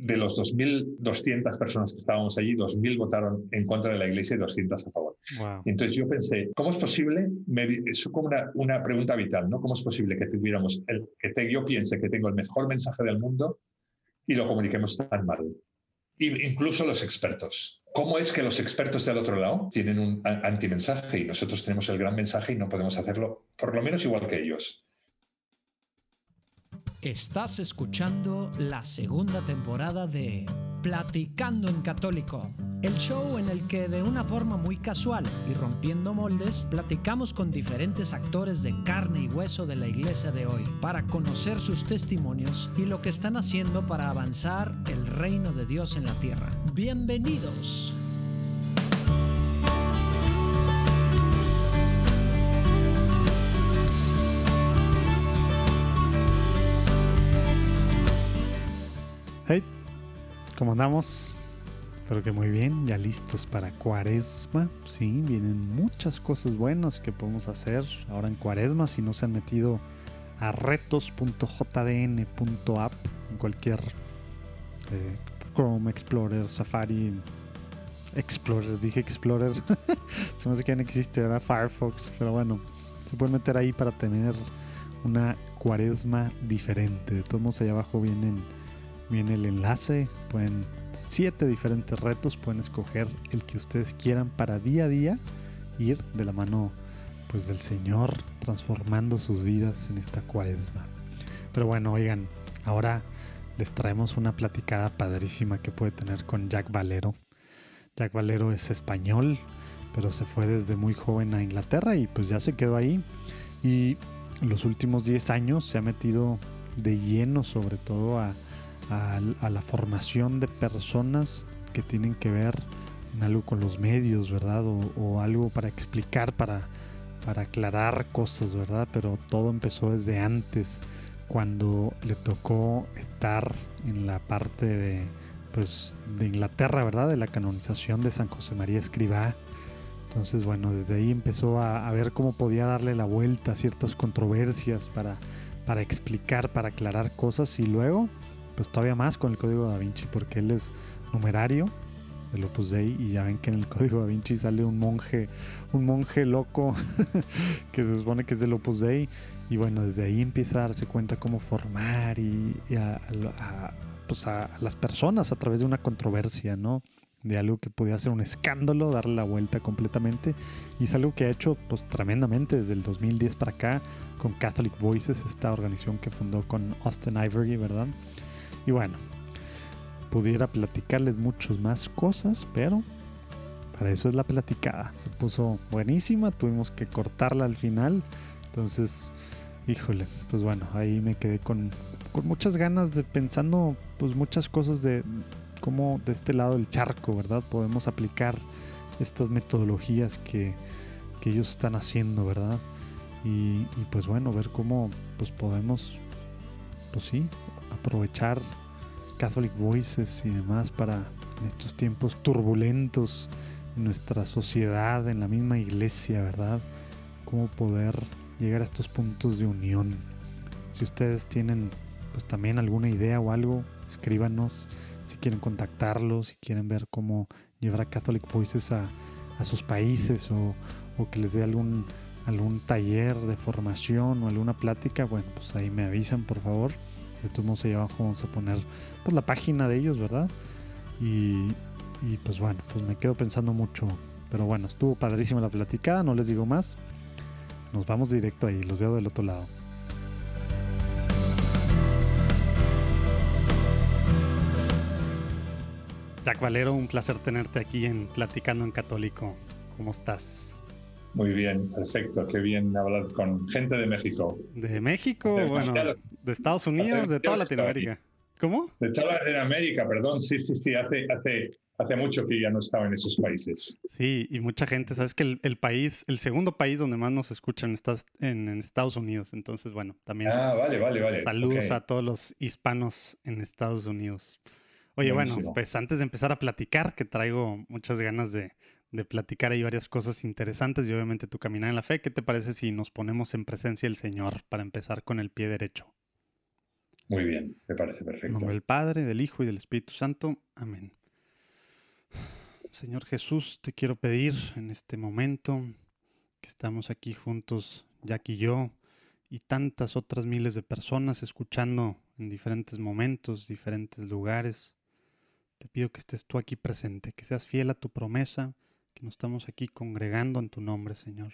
de los 2.200 personas que estábamos allí, 2.000 votaron en contra de la iglesia y 200 a favor. Entonces yo pensé, ¿cómo es posible? Es como una, una, pregunta vital, ¿no? ¿Cómo es posible que tuviéramos, el, que yo piense que tengo el mejor mensaje del mundo y lo comuniquemos tan mal? incluso los expertos. ¿Cómo es que los expertos del otro lado tienen un antimensaje y nosotros tenemos el gran mensaje y no podemos hacerlo por lo menos igual que ellos? Estás escuchando la segunda temporada de Platicando en Católico, el show en el que de una forma muy casual y rompiendo moldes, platicamos con diferentes actores de carne y hueso de la iglesia de hoy para conocer sus testimonios y lo que están haciendo para avanzar el reino de Dios en la tierra. Bienvenidos. Hey, ¿cómo andamos? Espero que muy bien, ya listos para cuaresma. Sí, vienen muchas cosas buenas que podemos hacer ahora en cuaresma. Si no se han metido a retos.jdn.app en cualquier eh, Chrome Explorer, Safari, Explorer, dije Explorer. se me hace que no existe, ¿verdad? Firefox, pero bueno, se pueden meter ahí para tener una cuaresma diferente. De todos modos, allá abajo vienen viene el enlace, pueden siete diferentes retos, pueden escoger el que ustedes quieran para día a día ir de la mano pues del Señor transformando sus vidas en esta cuaresma. Pero bueno, oigan, ahora les traemos una platicada padrísima que puede tener con Jack Valero. Jack Valero es español, pero se fue desde muy joven a Inglaterra y pues ya se quedó ahí. Y en los últimos 10 años se ha metido de lleno sobre todo a, a, la formación de personas que tienen que ver en algo con los medios, ¿verdad? O, algo para explicar, para, para aclarar cosas, ¿verdad? Pero todo empezó desde antes, cuando le tocó estar en la parte de, pues, de Inglaterra, ¿verdad? De la canonización de San José María Escribá. Entonces, bueno, desde ahí empezó a, a ver cómo podía darle la vuelta a ciertas controversias para, para explicar, para aclarar cosas y luego pues todavía más con el código da Vinci, porque él es numerario del Opus Dei y ya ven que en el código da Vinci sale un monje, un monje loco que se supone que es del Opus Dei y bueno, desde ahí empieza a darse cuenta cómo formar y, a, pues a, las personas a través de una controversia, ¿no? De algo que podía ser un escándalo, darle la vuelta completamente. Y es algo que ha hecho pues tremendamente desde el 2010 para acá con Catholic Voices, esta organización que fundó con Austin Ivory, ¿verdad? Y bueno, pudiera platicarles muchas más cosas, pero para eso es la platicada. Se puso buenísima, tuvimos que cortarla al final. Entonces, híjole, pues bueno, ahí me quedé con, muchas ganas de pensando pues muchas cosas de cómo de este lado del charco, ¿verdad? Podemos aplicar estas metodologías que, que ellos están haciendo, ¿verdad? Y, y, pues bueno, ver cómo pues podemos, pues sí, aprovechar Catholic Voices y demás para en estos tiempos turbulentos en nuestra sociedad, en la misma iglesia, ¿verdad? Cómo poder llegar a estos puntos de unión. Si ustedes tienen pues también alguna idea o algo, escríbanos si quieren contactarlos, si quieren ver cómo llevar a Catholic Voices a, sus países o, o, que les dé algún, algún taller de formación o alguna plática, bueno, pues ahí me avisan por favor. De todos modos, ahí abajo vamos a poner pues, la página de ellos, ¿verdad? Y, y pues bueno, pues me quedo pensando mucho. Pero bueno, estuvo padrísima la platicada, no les digo más. Nos vamos directo ahí, los veo del otro lado. Jack Valero, un placer tenerte aquí en Platicando en Católico. ¿Cómo estás? Muy bien, perfecto. Qué bien hablar con gente de México. De México, bueno, de Estados Unidos, de toda Latinoamérica. ¿Cómo? De toda Latinoamérica, perdón. Sí, sí, sí. Hace, hace, hace mucho que ya no estaba en esos países. Sí, y mucha gente, sabes que el, país, el segundo país donde más nos escuchan está en, Estados Unidos. Entonces, bueno, también. Ah, vale, vale, vale. Saludos a todos los hispanos en Estados Unidos. Oye, bueno, pues antes de empezar a platicar, que traigo muchas ganas de, de platicar ahí varias cosas interesantes y obviamente tu caminar en la fe. ¿Qué te parece si nos ponemos en presencia del Señor para empezar con el pie derecho? Muy bien, me parece perfecto. En nombre del Padre, del Hijo y del Espíritu Santo. Amén. Señor Jesús, te quiero pedir en este momento que estamos aquí juntos, Jack y yo, y tantas otras miles de personas escuchando en diferentes momentos, diferentes lugares. Te pido que estés tú aquí presente, que seas fiel a tu promesa, que nos estamos aquí congregando en tu nombre, Señor.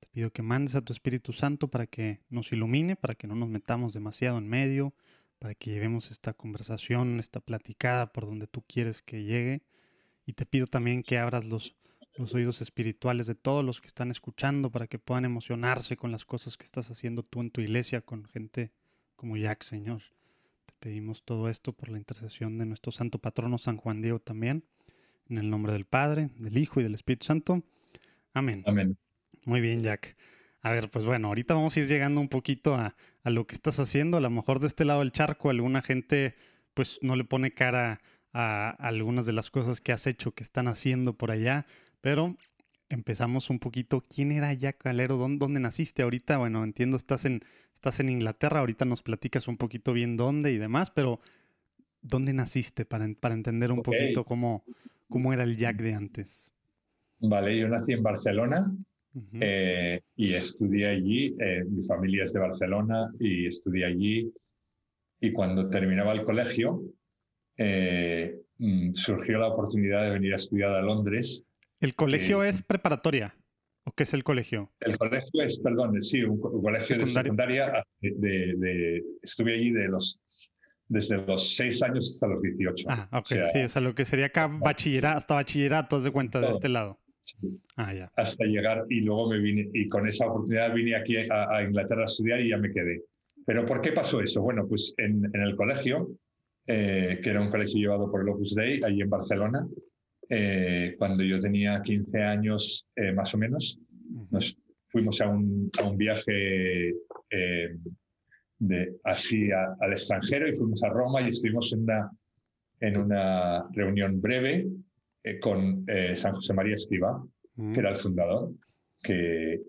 Te pido que mandes a tu Espíritu Santo para que nos ilumine, para que no nos metamos demasiado en medio, para que llevemos esta conversación, esta platicada por donde tú quieres que llegue y te pido también que abras los, los oídos espirituales de todos los que están escuchando para que puedan emocionarse con las cosas que estás haciendo tú en tu iglesia con gente como Jack, Señor. Te pedimos todo esto por la intercesión de nuestro santo patrono San Juan Diego también. En el nombre del Padre, del Hijo y del Espíritu Santo. Amén. Amén. Muy bien, Jack. A ver, pues bueno, ahorita vamos a ir llegando un poquito a, a lo que estás haciendo. A lo mejor de este lado del charco alguna gente pues no le pone cara a algunas de las cosas que has hecho, que están haciendo por allá, pero empezamos un poquito. ¿Quién era Jack Calero? ¿Dónde, naciste ahorita? Bueno, entiendo, estás en, estás en Inglaterra, ahorita nos platicas un poquito bien dónde y demás, pero ¿dónde naciste para, para entender un poquito cómo, cómo era el Jack de antes? Vale, yo nací en Barcelona eh, y estudié allí. Eh, mi familia es de Barcelona y estudié allí. Y cuando terminaba el colegio, eh, mm, surgió la oportunidad de venir a estudiar a Londres. ¿El colegio es preparatoria? ¿O qué es el colegio? El colegio es, perdón, sí, un, colegio de secundaria. De, estuve allí de los, desde los 6 años hasta los 18. Ah, ok, sí, o sea, lo que sería acá bachillerato, hasta bachillerato, de cuenta, de este lado. Ah, ya. Hasta llegar y luego me vine, y con esa oportunidad vine aquí a, Inglaterra a estudiar y ya me quedé. Pero ¿por qué pasó eso? Bueno, pues en, en el colegio eh, que era un colegio llevado por el Opus Dei, allí en Barcelona. Eh, cuando yo tenía 15 años eh, más o menos, nos fuimos a un, a un viaje de, así al extranjero y fuimos a Roma y estuvimos en una, en una reunión breve con San José María Escriba, que era el fundador, que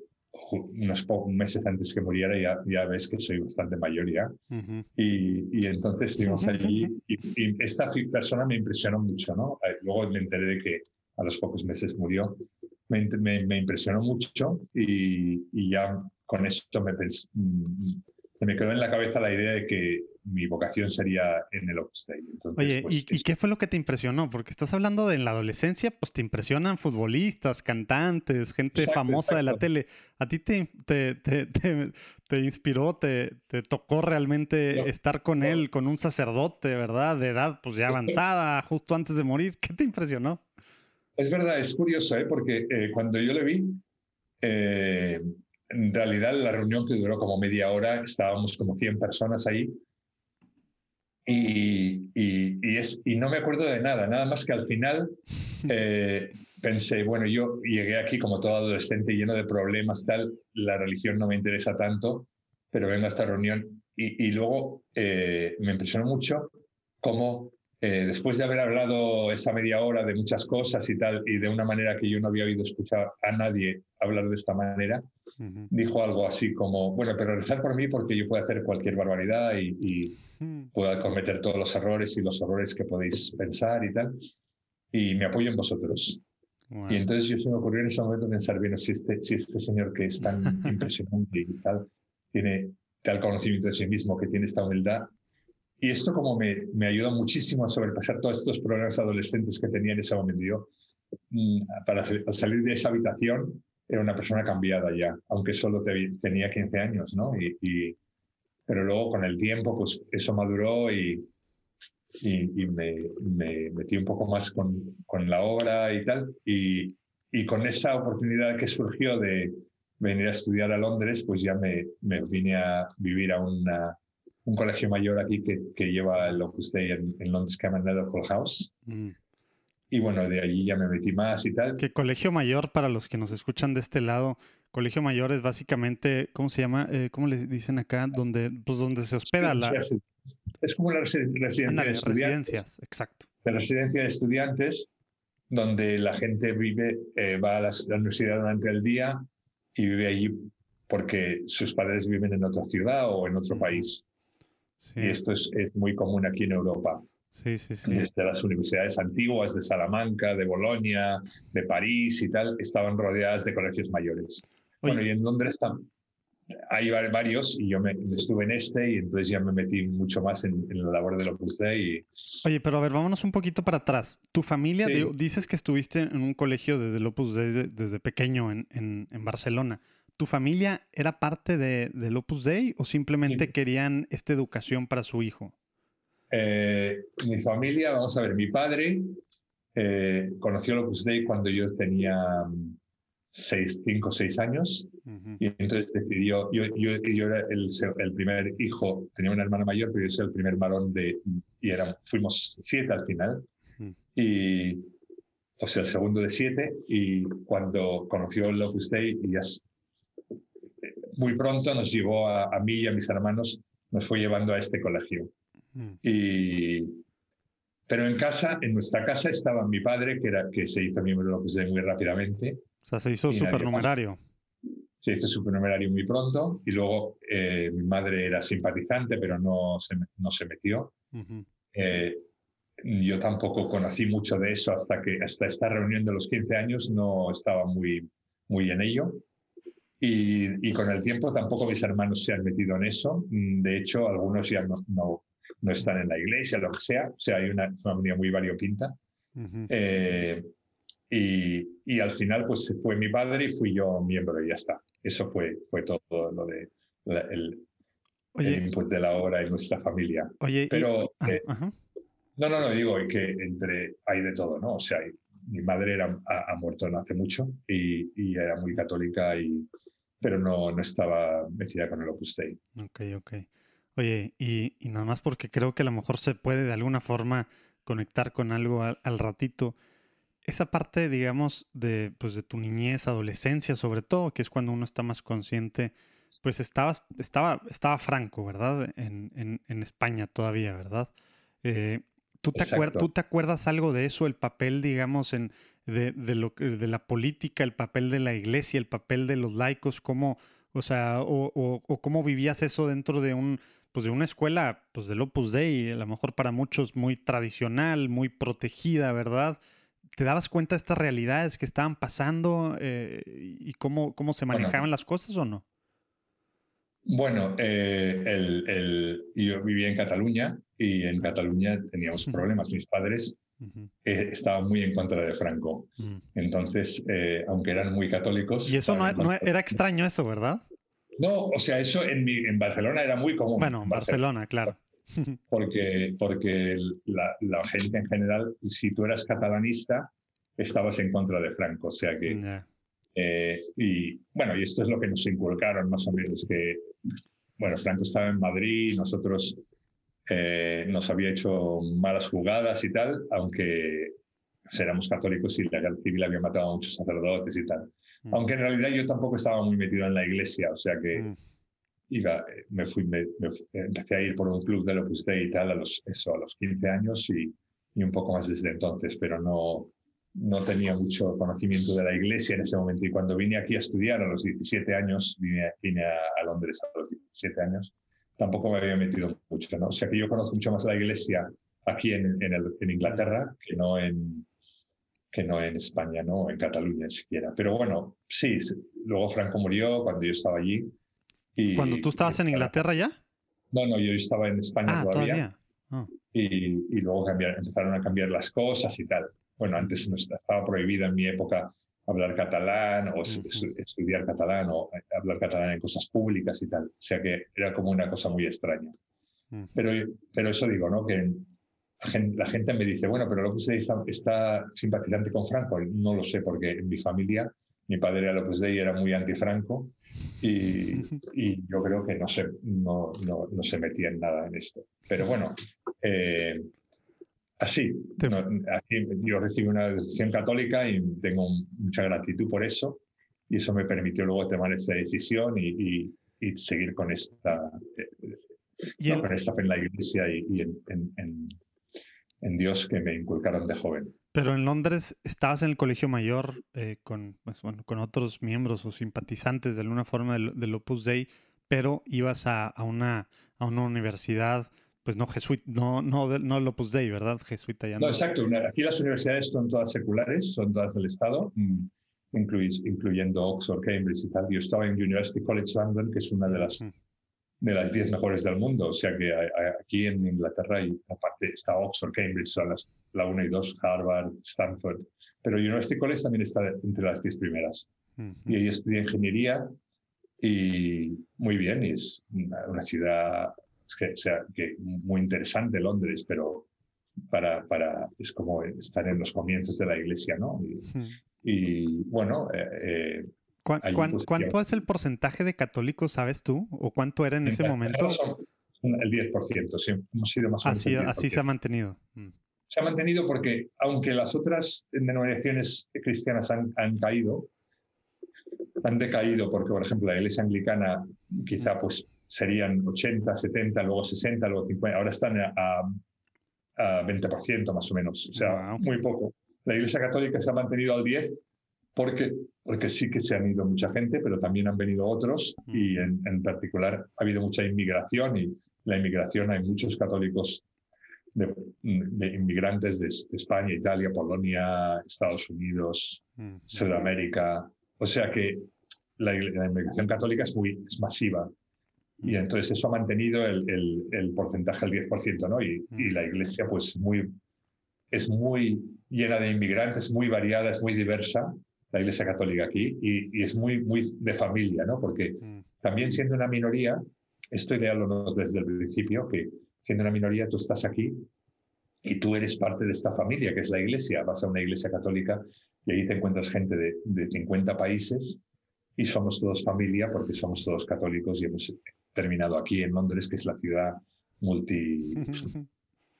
unos pocos meses antes que muriera, ya, ya ves que soy bastante mayor ya. y, y, entonces estuvimos allí y, esta persona me impresionó mucho, ¿no? Eh, luego me enteré de que a los pocos meses murió. Me, me, impresionó mucho y, y, ya con eso me, mm, se me quedó en la cabeza la idea de que mi vocación sería en el Opus Oye, pues, ¿y, qué fue lo que te impresionó? Porque estás hablando de la adolescencia, pues te impresionan futbolistas, cantantes, gente famosa de la tele. ¿A ti te, te, te, te inspiró, te, tocó realmente estar con él, con un sacerdote, ¿verdad? De edad pues ya avanzada, justo antes de morir. ¿Qué te impresionó? Es verdad, es curioso, ¿eh? porque eh, cuando yo le vi, eh, en realidad la reunión que duró como media hora, estábamos como 100 personas ahí, y, y, es, y no me acuerdo de nada, nada más que al final eh, pensé, bueno, yo llegué aquí como todo adolescente lleno de problemas, tal, la religión no me interesa tanto, pero vengo a esta reunión y, y luego eh, me impresionó mucho cómo eh, después de haber hablado esa media hora de muchas cosas y tal, y de una manera que yo no había oído escuchar a nadie hablar de esta manera, dijo algo así como, bueno, pero rezar por mí porque yo puedo hacer cualquier barbaridad y, mm. puedo cometer todos los errores y los errores que podéis pensar y tal, y me apoyo en vosotros. Y entonces yo se me ocurrió en ese momento pensar, bien, si este, si este señor que es tan impresionante y tal, tiene tal conocimiento de sí mismo, que tiene esta humildad, y esto como me, me ayudó muchísimo a sobrepasar todos estos problemas adolescentes que tenía en ese momento. Yo, mm, para salir de esa habitación, era una persona cambiada ya, aunque solo tenía 15 años, ¿no? Y, pero luego con el tiempo, pues eso maduró y, y, me, me, metí un poco más con, con la obra y tal. Y, y, con esa oportunidad que surgió de venir a estudiar a Londres, pues ya me, me vine a vivir a una, un colegio mayor aquí que, que lleva el Opus Dei en, en Londres, que se llama Netherfield House. Mm. Y bueno, de allí ya me metí más y tal. Que colegio mayor, para los que nos escuchan de este lado, colegio mayor es básicamente, ¿cómo se llama? Eh, ¿Cómo le dicen acá? Donde, pues donde se hospeda la... Es como la residencia de estudiantes. Residencias, exacto. La residencia de estudiantes, donde la gente vive, eh, va a la, universidad durante el día y vive allí porque sus padres viven en otra ciudad o en otro país. Y esto es, es, muy común aquí en Europa. Sí, sí, sí. Desde las universidades antiguas de Salamanca, de Bolonia, de París y tal, estaban rodeadas de colegios mayores. Bueno, y en Londres hay varios y yo me, estuve en este y entonces ya me metí mucho más en, la labor del Opus Dei. Oye, pero a ver, vámonos un poquito para atrás. Tu familia, dices que estuviste en un colegio desde Opus Dei desde, pequeño en, en, Barcelona. ¿Tu familia era parte de, del Opus Dei o simplemente querían esta educación para su hijo? Eh, mi familia, vamos a ver, mi padre eh, conoció el Opus Dei cuando yo tenía seis, cinco o seis años. Y entonces decidió, yo, yo, yo era el, el, primer hijo, tenía una hermana mayor, pero yo soy el primer varón de, y era, fuimos siete al final. Y, o sea, el segundo de siete. Y cuando conoció el Opus Dei, y ya, muy pronto nos llevó a, a, mí y a mis hermanos, nos fue llevando a este colegio. Y, pero en casa, en nuestra casa, estaba mi padre, que, era, que se hizo miembro del Opus Dei muy rápidamente. O sea, se hizo supernumerario. Se hizo supernumerario muy pronto y luego eh, mi madre era simpatizante, pero no se, no se metió. Eh, yo tampoco conocí mucho de eso hasta que hasta esta reunión de los 15 años no estaba muy, muy en ello. Y, y, con el tiempo tampoco mis hermanos se han metido en eso. De hecho, algunos ya no, no, no están en la iglesia, lo que sea. O sea, hay una familia muy variopinta. eh, y, al final, pues fue mi padre y fui yo miembro y ya está. Eso fue, fue todo lo de el, input de la obra en nuestra familia. Oye, pero ah, eh, no, no, no digo que entre hay de todo, ¿no? O sea, mi madre era, ha, muerto no hace mucho y, y, era muy católica y pero no, no estaba metida con el Opus Dei. Ok, ok. Oye, y, y, nada más porque creo que a lo mejor se puede de alguna forma conectar con algo al ratito esa parte, digamos, de, pues, de tu niñez, adolescencia, sobre todo, que es cuando uno está más consciente, pues estabas, estaba, estaba Franco, ¿verdad? En, en, España todavía, ¿verdad? Eh, ¿tú, te ¿Tú te acuerdas algo de eso, el papel, digamos, en, de, de, lo, de la política, el papel de la iglesia, el papel de los laicos, cómo, o sea, o, o, cómo vivías eso dentro de un, pues de una escuela, pues del Opus Dei, a lo mejor para muchos muy tradicional, muy protegida, ¿verdad? ¿Te dabas cuenta de estas realidades que estaban pasando eh, y cómo, cómo se manejaban las cosas o no? Bueno, eh, el, yo vivía en Cataluña y en Cataluña teníamos problemas. Mis padres eh, estaban muy en contra de Franco. Mm. Entonces, aunque eran muy católicos... Y eso no, era extraño eso, ¿verdad? No, o sea, eso en, en Barcelona era muy común. Bueno, en Barcelona claro. porque, porque la, gente en general, si tú eras catalanista, estabas en contra de Franco. O sea que. Eh, y bueno, y esto es lo que nos inculcaron más o menos, que, bueno, Franco estaba en Madrid, nosotros eh, nos había hecho malas jugadas y tal, aunque éramos católicos y la guerra civil había matado a muchos sacerdotes y tal. Mm. Aunque en realidad yo tampoco estaba muy metido en la iglesia, o sea que. Mm iba, me fui, me, empecé a ir por un club de Opus Dei y tal a los, eso, a los 15 años y, y, un poco más desde entonces, pero no, no tenía mucho conocimiento de la iglesia en ese momento. Y cuando vine aquí a estudiar a los 17 años, vine, vine a, Londres a los 17 años, tampoco me había metido mucho, ¿no? O sea que yo conozco mucho más la iglesia aquí en, en, el, en Inglaterra que no en, que no en España, ¿no? En Cataluña siquiera. Pero bueno, sí, luego Franco murió cuando yo estaba allí ¿Cuando tú estabas en Inglaterra ya? No, no, yo estaba en España ah, todavía. Ah. Y, y, luego empezaron a cambiar las cosas y tal. Bueno, antes estaba prohibido en mi época hablar catalán o estudiar catalán o eh, hablar catalán en cosas públicas y tal. O sea que era como una cosa muy extraña. Pero, pero eso digo, ¿no? Que la gente me dice, bueno, pero López Dei está, está simpatizante con Franco. No lo sé, porque en mi familia, mi padre era López Dei era muy anti-Franco y, y, yo creo que no se, no, no, no, se metía en nada en esto. Pero bueno, eh, así, yo recibí una educación católica y tengo mucha gratitud por eso y eso me permitió luego tomar esta decisión y, y, seguir con esta, eh, con esta fe en la iglesia y, en, en, en Dios que me inculcaron de joven. Pero en Londres estabas en el colegio mayor eh, con, pues, bueno, con otros miembros o simpatizantes de alguna forma del, Opus Dei, pero ibas a, a, una, a una universidad pues no jesuita, no, no, no el Opus Dei, ¿verdad? Jesuita ya no. No, exacto. Aquí las universidades son todas seculares, son todas del Estado, mm, incluyendo Oxford, Cambridge y tal. Yo estaba en University College London, que es una de las de las 10 mejores del mundo. O sea que aquí en Inglaterra, y aparte está Oxford, Cambridge, son las, la 1 y 2, Harvard, Stanford. Pero University College también está entre las 10 primeras. Y ahí estudié ingeniería y muy bien, y es una, ciudad que, sea, que muy interesante, Londres, pero para, para, es como estar en los comienzos de la iglesia, ¿no? Y, bueno, eh, eh pues, ¿Cuánto es el porcentaje de católicos, sabes tú? ¿O cuánto era en, ese momento? El 10%, sí, hemos sido más o menos. Así, así se ha mantenido. Mm. Se ha mantenido porque, aunque las otras denominaciones cristianas han, han caído, han decaído porque, por ejemplo, la iglesia anglicana quizá pues serían 80, 70, luego 60, luego 50, ahora están a, a 20% más o menos, o sea, muy poco. La iglesia católica se ha mantenido al 10 porque, porque sí que se han ido mucha gente, pero también han venido otros y mm. en, particular ha habido mucha inmigración y la inmigración hay muchos católicos de, inmigrantes de, España, Italia, Polonia, Estados Unidos, mm. Sudamérica. O sea que la, inmigración católica es muy es masiva. Y entonces eso ha mantenido el, el, el porcentaje al 10%, ¿no? Y, y, la iglesia pues muy, es muy llena de inmigrantes, muy variada, es muy diversa la Iglesia Católica aquí y, es muy, muy de familia, ¿no? Porque también siendo una minoría, esto ideal desde el principio, que siendo una minoría tú estás aquí y tú eres parte de esta familia que es la Iglesia. Vas a una Iglesia Católica y ahí te encuentras gente de, de 50 países y somos todos familia porque somos todos católicos y hemos terminado aquí en Londres, que es la ciudad multi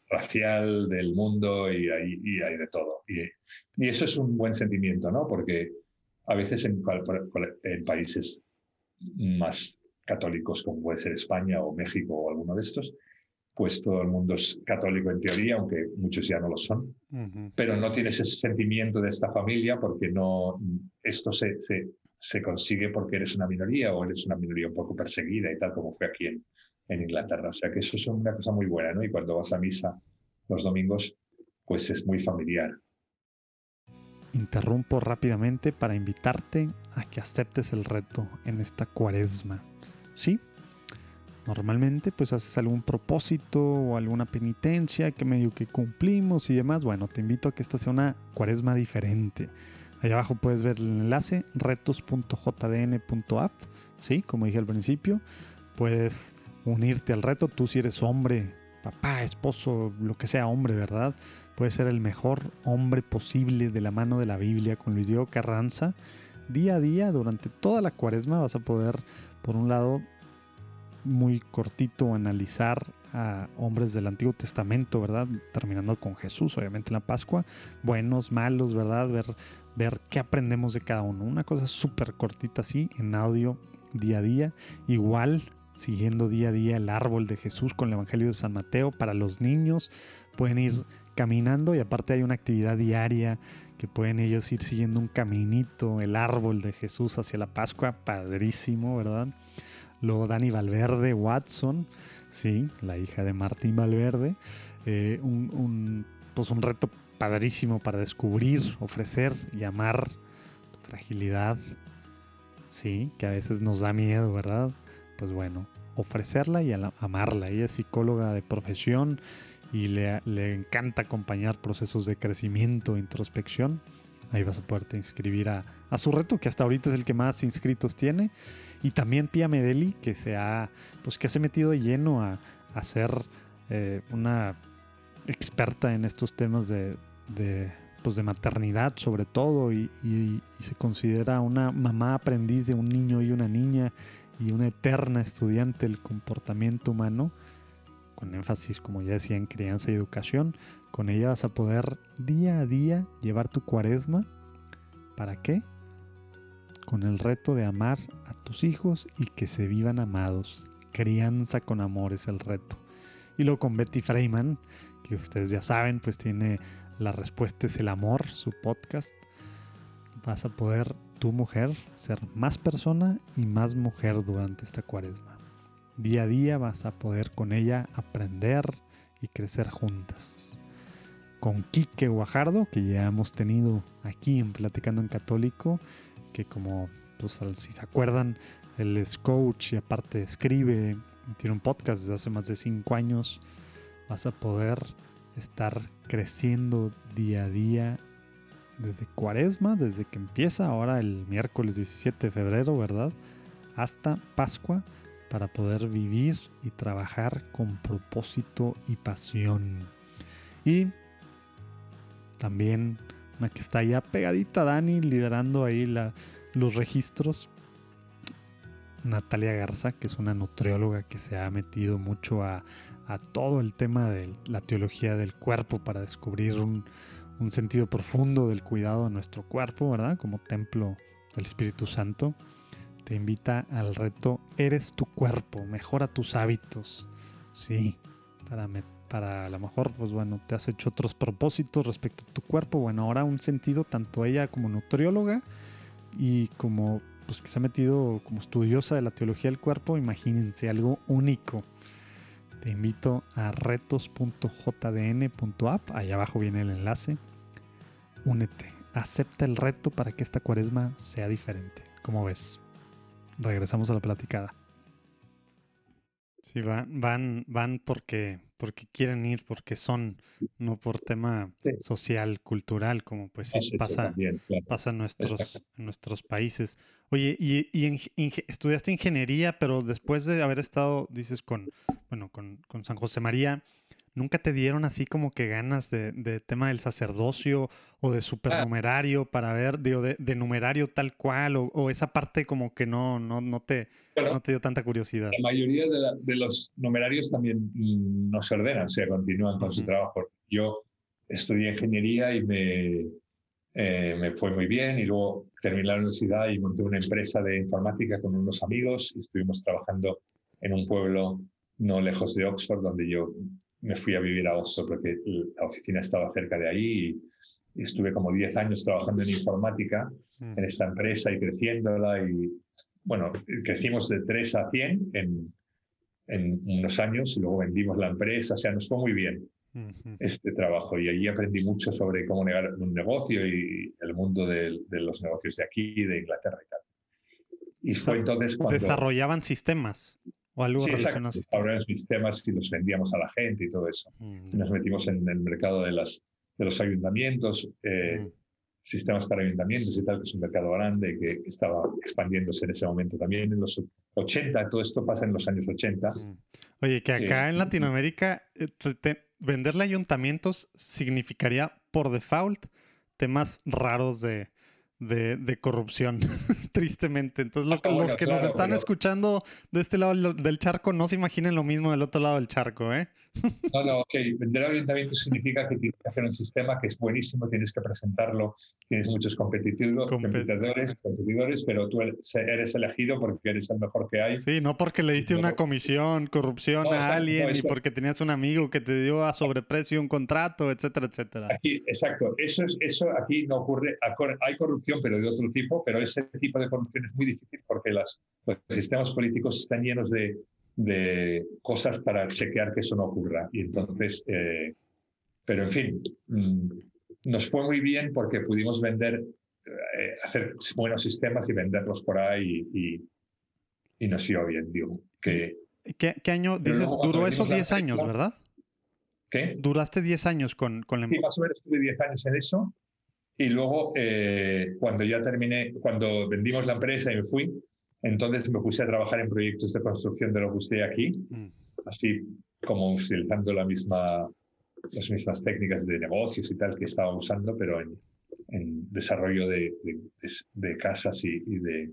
racial del mundo y hay, y hay de todo. Y, y, eso es un buen sentimiento, ¿no? Porque a veces en, en, países más católicos, como puede ser España o México o alguno de estos, pues todo el mundo es católico en teoría, aunque muchos ya no lo son, pero no tienes ese sentimiento de esta familia porque no, esto se, se, se, consigue porque eres una minoría o eres una minoría un poco perseguida y tal como fue aquí en, en Inglaterra. O sea que eso es una cosa muy buena, ¿no? Y cuando vas a misa los domingos, pues es muy familiar. Interrumpo rápidamente para invitarte a que aceptes el reto en esta cuaresma. ¿Sí? Normalmente pues haces algún propósito o alguna penitencia que medio que cumplimos y demás. Bueno, te invito a que esta sea una cuaresma diferente. Allá abajo puedes ver el enlace retos.jdn.app. Sí, como dije al principio, puedes unirte al reto. Tú si eres hombre, papá, esposo, lo que sea hombre, ¿verdad? Puede ser el mejor hombre posible de la mano de la Biblia con Luis Diego Carranza. Día a día, durante toda la cuaresma, vas a poder, por un lado, muy cortito analizar a hombres del Antiguo Testamento, ¿verdad? Terminando con Jesús, obviamente en la Pascua, buenos, malos, ¿verdad? Ver, ver qué aprendemos de cada uno. Una cosa súper cortita así, en audio, día a día. Igual siguiendo día a día el árbol de Jesús con el Evangelio de San Mateo para los niños. Pueden ir caminando y aparte hay una actividad diaria que pueden ellos ir siguiendo un caminito, el árbol de Jesús hacia la Pascua, padrísimo, ¿verdad? Luego Dani Valverde Watson, sí, la hija de Martín Valverde, eh, un, pues un reto padrísimo para descubrir, ofrecer y amar fragilidad, sí, que a veces nos da miedo, ¿verdad? pues bueno, ofrecerla y amarla. Ella es psicóloga de profesión y le, encanta acompañar procesos de crecimiento, introspección. Ahí vas a poderte inscribir a, su reto, que hasta ahorita es el que más inscritos tiene. Y también Pia Medeli, que se ha, pues que se ha metido de lleno a, ser eh, una experta en estos temas de, pues de maternidad sobre todo y, y, se considera una mamá aprendiz de un niño y una niña y una eterna estudiante del comportamiento humano, con énfasis, como ya decía, en crianza y educación, con ella vas a poder día a día llevar tu cuaresma. ¿Para qué? Con el reto de amar a tus hijos y que se vivan amados. Crianza con amor es el reto. Y luego con Betty Freeman, que ustedes ya saben, pues tiene La respuesta es el amor, su podcast. Vas a poder tu mujer ser más persona y más mujer durante esta cuaresma. Día a día vas a poder con ella aprender y crecer juntas. Con Quique Guajardo, que ya hemos tenido aquí en Platicando en Católico, que como pues, si se acuerdan, él es coach y aparte escribe, tiene un podcast desde hace más de cinco años. Vas a poder estar creciendo día a día desde cuaresma, desde que empieza ahora el miércoles 17 de febrero, ¿verdad? Hasta Pascua para poder vivir y trabajar con propósito y pasión. Y también una que está ya pegadita Dani, liderando ahí los registros. Natalia Garza, que es una nutrióloga que se ha metido mucho a, a todo el tema de la teología del cuerpo para descubrir un, un sentido profundo del cuidado de nuestro cuerpo, ¿verdad? Como templo del Espíritu Santo. Te invita al reto Eres tu cuerpo, mejora tus hábitos. Sí, para, para a lo mejor, pues bueno, te has hecho otros propósitos respecto a tu cuerpo. Bueno, ahora un sentido, tanto ella como nutrióloga y como pues que se ha metido como estudiosa de la teología del cuerpo, imagínense algo único. Te invito a retos.jdn.app, ahí abajo viene el enlace. Únete, acepta el reto para que esta cuaresma sea diferente. ¿Cómo ves? Regresamos a la platicada. Sí, van, van, van porque, porque quieren ir, porque son, no por tema social, cultural, como pues sí pasa, pasa en nuestros, nuestros países. Oye, y, estudiaste ingeniería, pero después de haber estado, dices, con, bueno, con, con San José María, ¿Nunca te dieron así como que ganas de, tema del sacerdocio o de ah. supernumerario para ver, digo, de, numerario tal cual o, esa parte como que no, no, no, te, no te dio tanta curiosidad? La mayoría de, los numerarios también no se ordenan, o sea, continúan con su trabajo. Yo estudié ingeniería y me, eh, me fue muy bien y luego terminé la universidad y monté una empresa de informática con unos amigos y estuvimos trabajando en un pueblo no lejos de Oxford, donde yo me fui a vivir a Oxford porque la oficina estaba cerca de ahí y, estuve como 10 años trabajando en informática mm. en esta empresa y creciéndola y bueno, crecimos de 3 a 100 en, en unos años y luego vendimos la empresa, o sea, nos fue muy bien este trabajo y allí aprendí mucho sobre cómo negar un negocio y el mundo de, de los negocios de aquí, de Inglaterra y tal. Y fue entonces cuando... Desarrollaban sistemas. O algo sí, relacionado en sistemas y los vendíamos a la gente y todo eso. Mm, nos metimos en el mercado de, las, de los ayuntamientos, eh, mm. sistemas para ayuntamientos y tal, que es un mercado grande que estaba expandiéndose en ese momento también en los 80. Todo esto pasa en los años 80. Mm. Oye, que acá en Latinoamérica eh, venderle ayuntamientos significaría por default temas raros de de, corrupción, tristemente. Entonces, ah, los que nos están escuchando de este lado del charco no se imaginen lo mismo del otro lado del charco, ¿eh? No, no, ok. Vender ayuntamiento significa que tienes que hacer un sistema que es buenísimo, tienes que presentarlo, tienes muchos competitivos, competidores, competidores, pero tú eres elegido porque eres el mejor que hay. Sí, no porque le diste una comisión, corrupción a alguien, ni porque tenías un amigo que te dio a sobreprecio un contrato, etcétera, etcétera. Aquí, exacto. Eso, es, eso aquí no ocurre. Hay corrupción, pero de otro tipo, pero ese tipo de corrupción es muy difícil porque las, los sistemas políticos están llenos de de cosas para chequear que eso no ocurra. Y entonces, eh, pero en fin, mm, nos fue muy bien porque pudimos vender, eh, hacer buenos sistemas y venderlos por ahí y, y, nos iba bien, digo. Que, ¿Qué, año? Dices, duró eso 10 años, ¿verdad? ¿Qué? Duraste 10 años con, con la Sí, más o menos estuve 10 años en eso. Y luego, eh, cuando ya terminé, cuando vendimos la empresa y me fui, entonces me puse a trabajar en proyectos de construcción de lo que estoy aquí, mm. así como utilizando la misma, las mismas técnicas de negocios y tal que estaba usando, pero en, desarrollo de, de, casas y, de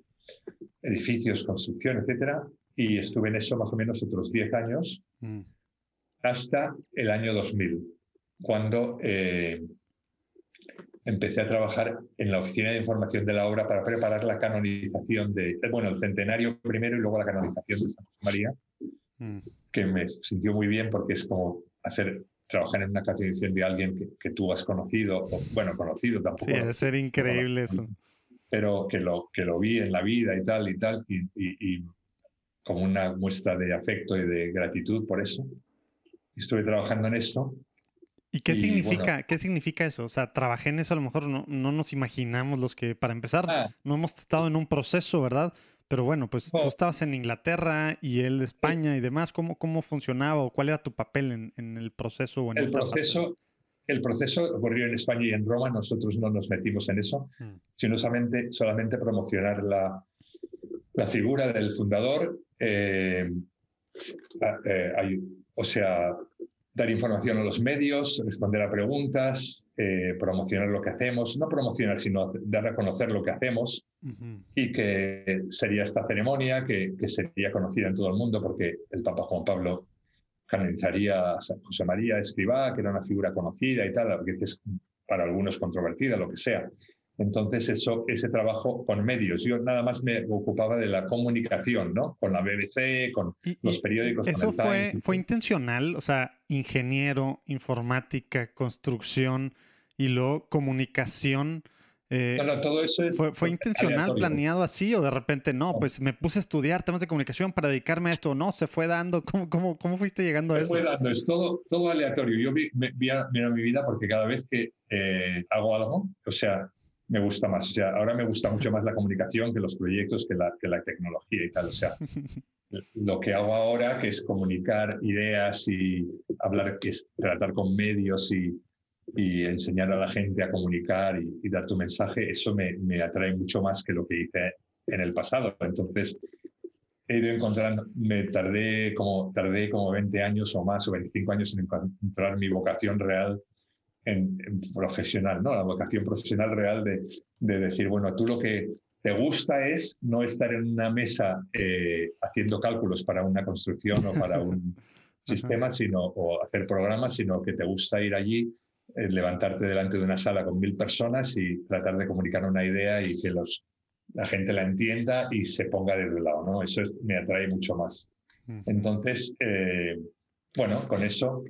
edificios, construcción, etc. Y estuve en eso más o menos otros 10 años, mm. hasta el año 2000, cuando eh, empecé a trabajar en la oficina de información de la obra para preparar la canonización de, bueno, el centenario primero y luego la canonización de San María, mm. que me sintió muy bien porque es como hacer trabajar en una canonización de alguien que, tú has conocido, o, bueno, conocido tampoco. Sí, debe ser increíble eso. Pero que lo, que lo vi en la vida y tal y tal, y, como una muestra de afecto y de gratitud por eso. Estuve trabajando en esto. ¿Y qué significa, qué significa eso? O sea, trabajé en eso, a lo mejor no, no nos imaginamos los que, para empezar, ah. no hemos estado en un proceso, ¿verdad? Pero bueno, pues tú oh. estabas en Inglaterra y él de España y demás. ¿Cómo, cómo funcionaba o cuál era tu papel en, en el proceso? O en el, proceso el proceso ocurrió en España y en Roma. Nosotros no nos metimos en eso, mm. sino solamente, solamente promocionar la, la figura del fundador. Eh, eh, o sea, dar información a los medios, responder a preguntas, eh, promocionar lo que hacemos, no promocionar, sino dar a conocer lo que hacemos y que sería esta ceremonia que, sería conocida en todo el mundo porque el Papa Juan Pablo canonizaría a José María Escribá, que era una figura conocida y tal, que es para algunos controvertida, lo que sea. Entonces, eso, ese trabajo con medios. Yo nada más me ocupaba de la comunicación, ¿no? Con la BBC, con los periódicos. ¿Eso fue, fue intencional? O sea, ingeniero, informática, construcción y luego comunicación. Eh, todo eso es ¿Fue, intencional, planeado así o de repente no? Pues me puse a estudiar temas de comunicación para dedicarme a esto. No, se fue dando. ¿Cómo, cómo, cómo fuiste llegando a eso? Se fue dando, es todo, todo aleatorio. Yo vi, vi, a, mi vida porque cada vez que eh, hago algo, o sea, me gusta más. O sea, ahora me gusta mucho más la comunicación que los proyectos, que la, que la tecnología y tal. O sea, lo que hago ahora, que es comunicar ideas y hablar, que es tratar con medios y, y enseñar a la gente a comunicar y, dar tu mensaje, eso me, me, atrae mucho más que lo que hice en el pasado. Entonces, he ido encontrando, me tardé como, tardé como 20 años o más, o 25 años en encontrar mi vocación real en, profesional, ¿no? La vocación profesional real de, de, decir, bueno, tú lo que te gusta es no estar en una mesa eh, haciendo cálculos para una construcción o para un sistema, sino o hacer programas, sino que te gusta ir allí, eh, levantarte delante de una sala con mil personas y tratar de comunicar una idea y que los, la gente la entienda y se ponga de un lado, ¿no? Eso me atrae mucho más. Entonces, eh, bueno, con eso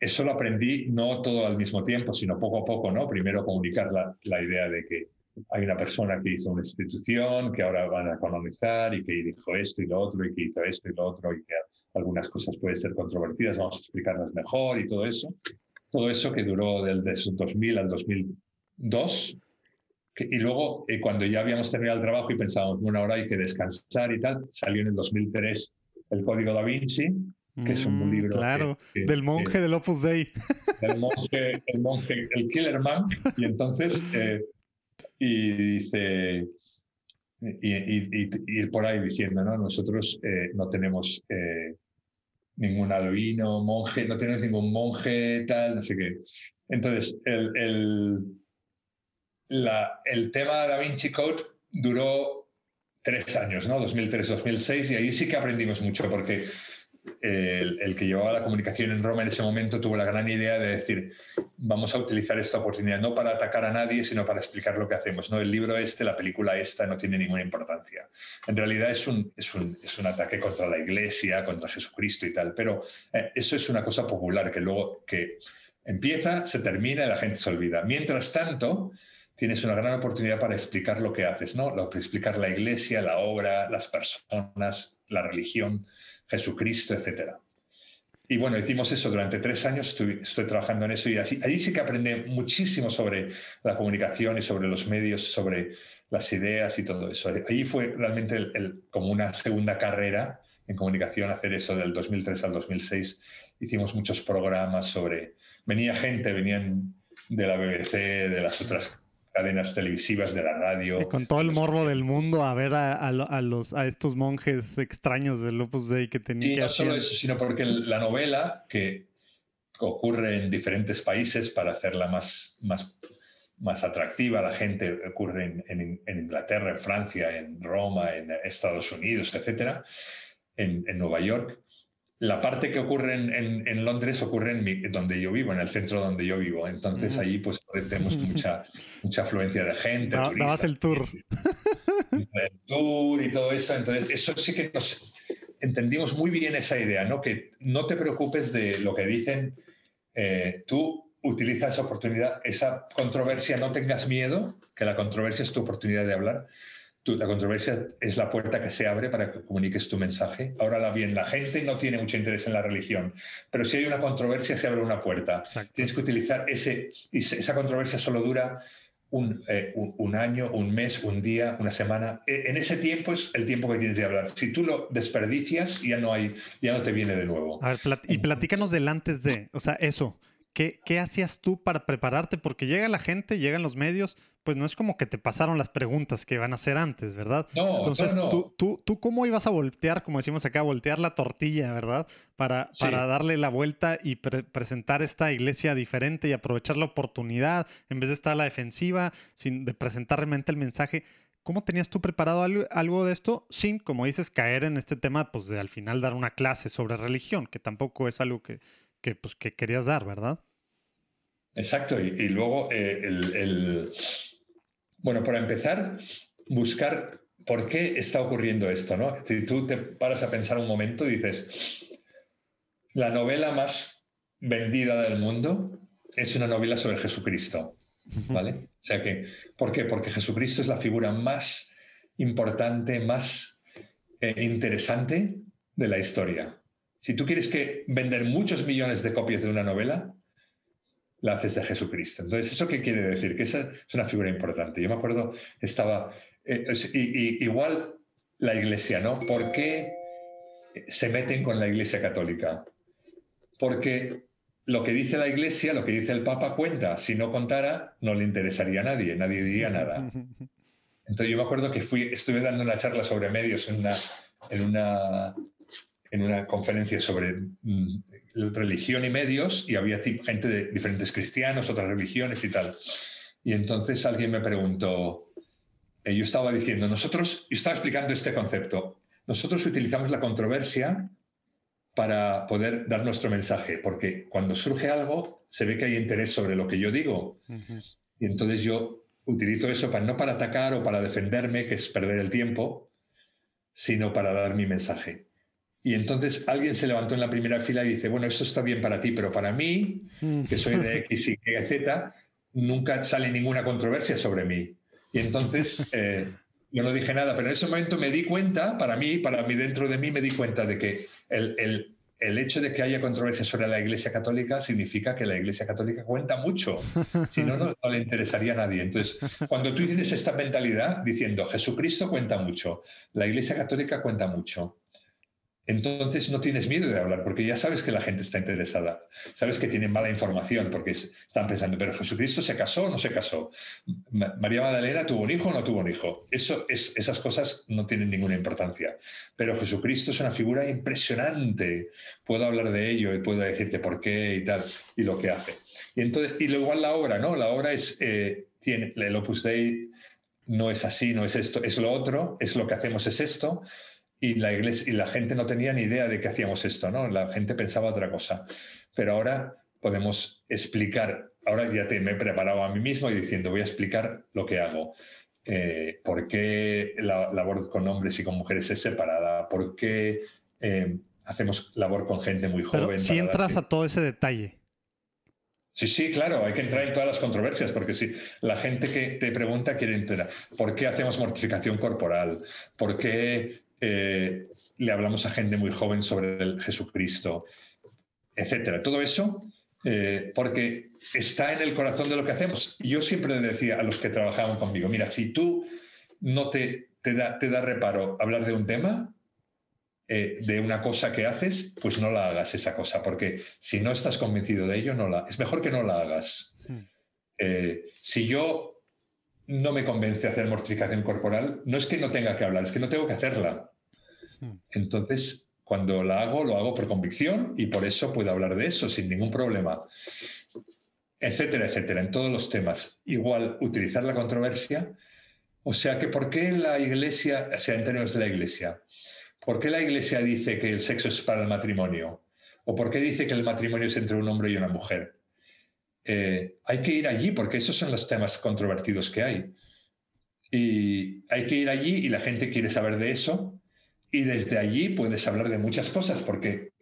eso lo aprendí no todo al mismo tiempo, sino poco a poco, ¿no? Primero comunicar la, la, idea de que hay una persona que hizo una institución, que ahora van a colonizar y que dijo esto y lo otro y que hizo esto y lo otro y que algunas cosas pueden ser controvertidas, vamos a explicarlas mejor y todo eso. Todo eso que duró del, 2000 al 2002. y luego, eh, cuando ya habíamos terminado el trabajo y pensábamos, bueno, ahora hay que descansar y tal, salió en el 2003 el Código da Vinci, que es un mm, libro. Claro, del monje del Opus Dei. Del monje, el monje, el Killer Man. Y entonces, eh, y dice, y, ir por ahí diciendo, ¿no? Nosotros eh, no tenemos eh, ningún albino, monje, no tenemos ningún monje, tal, no sé qué. Entonces, el, el, la, el tema Da Vinci Code duró tres años, ¿no? 2003-2006, y ahí sí que aprendimos mucho, porque el, que llevaba la comunicación en Roma en ese momento tuvo la gran idea de decir, vamos a utilizar esta oportunidad no para atacar a nadie, sino para explicar lo que hacemos. ¿no? El libro este, la película esta, no tiene ninguna importancia. En realidad es un, es un, es un ataque contra la Iglesia, contra Jesucristo y tal, pero eh, eso es una cosa popular que luego que empieza, se termina y la gente se olvida. Mientras tanto, tienes una gran oportunidad para explicar lo que haces, ¿no? Lo, explicar la iglesia, la obra, las personas, la religión. Jesucristo, etc. Y bueno, hicimos eso durante tres años, estoy, trabajando en eso y así, allí sí que aprendí muchísimo sobre la comunicación y sobre los medios, sobre las ideas y todo eso. Allí fue realmente el, como una segunda carrera en comunicación, hacer eso del 2003 al 2006. Hicimos muchos programas sobre... Venía gente, venían de la BBC, de las otras cadenas televisivas de la radio. con todo el morbo del mundo a ver a, los, a estos monjes extraños del Opus Dei que tenían. Y no solo eso, sino porque la novela, que ocurre en diferentes países para hacerla más, más, más atractiva a la gente, ocurre en, Inglaterra, en Francia, en Roma, en Estados Unidos, etcétera, en, en Nueva York la parte que ocurre en, Londres ocurre en donde yo vivo, en el centro donde yo vivo. Entonces allí pues tenemos mucha, mucha afluencia de gente. Da, dabas el tour. El tour y todo eso. Entonces eso sí que nos entendimos muy bien esa idea, ¿no? Que no te preocupes de lo que dicen. Eh, tú utiliza esa oportunidad, esa controversia, no tengas miedo, que la controversia es tu oportunidad de hablar. La controversia es la puerta que se abre para que comuniques tu mensaje. Ahora bien, la gente no tiene mucho interés en la religión, pero si hay una controversia se abre una puerta. Tienes que utilizar ese, y esa controversia solo dura eh, un, año, un mes, un día, una semana. E, en ese tiempo es el tiempo que tienes de hablar. Si tú lo desperdicias, ya no hay, ya no te viene de nuevo. A ver, y platícanos del antes de, o sea, eso. ¿Qué, ¿Qué hacías tú para prepararte? Porque llega la gente, llegan los medios, pues no es como que te pasaron las preguntas que van a hacer antes, ¿verdad? No, Entonces, no, ¿tú, tú, tú cómo ibas a voltear, como decimos acá, voltear la tortilla, ¿verdad? Para, para darle la vuelta y presentar esta iglesia diferente y aprovechar la oportunidad en vez de estar a la defensiva, sin, de presentar realmente el mensaje. ¿Cómo tenías tú preparado algo, de esto sin, como dices, caer en este tema, pues de al final dar una clase sobre religión, que tampoco es algo que, que, pues, que querías dar, ¿verdad? Exacto, y, luego eh, el bueno, para empezar, buscar por qué está ocurriendo esto, ¿no? Si tú te paras a pensar un momento y dices, la novela más vendida del mundo es una novela sobre Jesucristo, ¿vale? O sea que, ¿por qué? Porque Jesucristo es la figura más importante, más eh, interesante de la historia. Si tú quieres que vender muchos millones de copias de una novela, la haces de Jesucristo. Entonces, ¿eso qué quiere decir? Que esa es una figura importante. Yo me acuerdo, estaba, eh, igual la iglesia, ¿no? ¿Por qué se meten con la iglesia católica? Porque lo que dice la iglesia, lo que dice el Papa cuenta. Si no contara, no le interesaría a nadie, nadie diría nada. Entonces yo me acuerdo que fui, estuve dando una charla sobre medios en una, en una, en una conferencia sobre mm, religión y medios y había gente de diferentes cristianos, otras religiones y tal. Y entonces alguien me preguntó, eh, yo estaba diciendo, nosotros, yo estaba explicando este concepto, nosotros utilizamos la controversia para poder dar nuestro mensaje, porque cuando surge algo se ve que hay interés sobre lo que yo digo. Y entonces yo utilizo eso para no para atacar o para defenderme, que es perder el tiempo, sino para dar mi mensaje. Y entonces alguien se levantó en la primera fila y dice, bueno, esto está bien para ti, pero para mí, que soy de X, Y, Z, nunca sale ninguna controversia sobre mí. Y entonces eh, yo no dije nada, pero en ese momento me di cuenta, para mí, para mí dentro de mí, me di cuenta de que el, el, el hecho de que haya controversia sobre la Iglesia Católica significa que la Iglesia Católica cuenta mucho. Si no, no, no, le interesaría a nadie. Entonces, cuando tú tienes esta mentalidad diciendo Jesucristo cuenta mucho, la Iglesia Católica cuenta mucho, entonces no tienes miedo de hablar porque ya sabes que la gente está interesada, sabes que tienen mala información porque están pensando, pero Jesucristo se casó o no se casó, María Magdalena tuvo un hijo o no tuvo un hijo. Eso es, esas cosas no tienen ninguna importancia, pero Jesucristo es una figura impresionante. Puedo hablar de ello y puedo decirte por qué y tal y lo que hace. Y entonces y lo igual la obra, ¿no? La obra es eh, tiene el Opus Dei no es así, no es esto, es lo otro, es lo que hacemos es esto y la iglesia y la gente no tenía ni idea de que hacíamos esto, ¿no? La gente pensaba otra cosa. Pero ahora podemos explicar, ahora ya te me he preparado a mí mismo y diciendo, voy a explicar lo que hago. Eh, ¿Por qué la labor con hombres y con mujeres es separada? ¿Por qué eh, hacemos labor con gente muy joven? si entras a todo ese detalle. Sí, sí, claro, hay que entrar en todas las controversias, porque si la gente que te pregunta quiere entrar, ¿por qué hacemos mortificación corporal? ¿Por qué eh, le hablamos a gente muy joven sobre el Jesucristo, etcétera. Todo eso eh, porque está en el corazón de lo que hacemos. Yo siempre le decía a los que trabajaban conmigo, mira, si tú no te, te, da, te da reparo hablar de un tema, eh, de una cosa que haces, pues no la hagas esa cosa, porque si no estás convencido de ello, no la, es mejor que no la hagas. Hmm. si yo no me convence hacer mortificación corporal, no es que no tenga que hablar, es que no tengo que hacerla. Hmm. Entonces, cuando la hago, lo hago por convicción y por eso puedo hablar de eso sin ningún problema. Etcétera, etcétera, en todos los temas. Igual, utilizar la controversia. O sea que, ¿por qué la iglesia, sea, en términos de la iglesia, ¿por qué la iglesia dice que el sexo es para el matrimonio? ¿O por qué dice que el matrimonio es entre un hombre y una mujer? Eh, hay que ir allí porque esos son los temas controvertidos que hay. Y hay que ir allí y la gente quiere saber de eso y desde allí puedes hablar de muchas cosas porque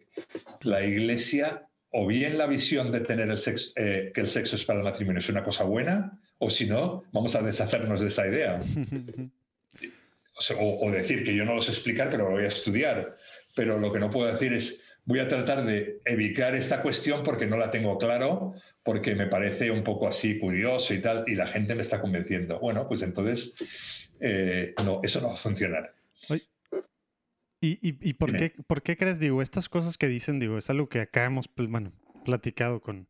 la iglesia o bien la visión de tener el sexo, eh, que el sexo es para el matrimonio es una cosa buena o si no, vamos a deshacernos de esa idea. o, decir que yo no lo sé explicar, pero lo voy a estudiar. Pero lo que no puedo decir es, voy a tratar de evitar esta cuestión porque no la tengo claro, porque me parece un poco así curioso y tal, y la gente me está convenciendo. Bueno, pues entonces, eh, no, eso no va a funcionar. ¿Y, por, qué, por qué crees, digo, estas cosas que dicen, digo, es algo que acá hemos, pues, bueno, platicado con,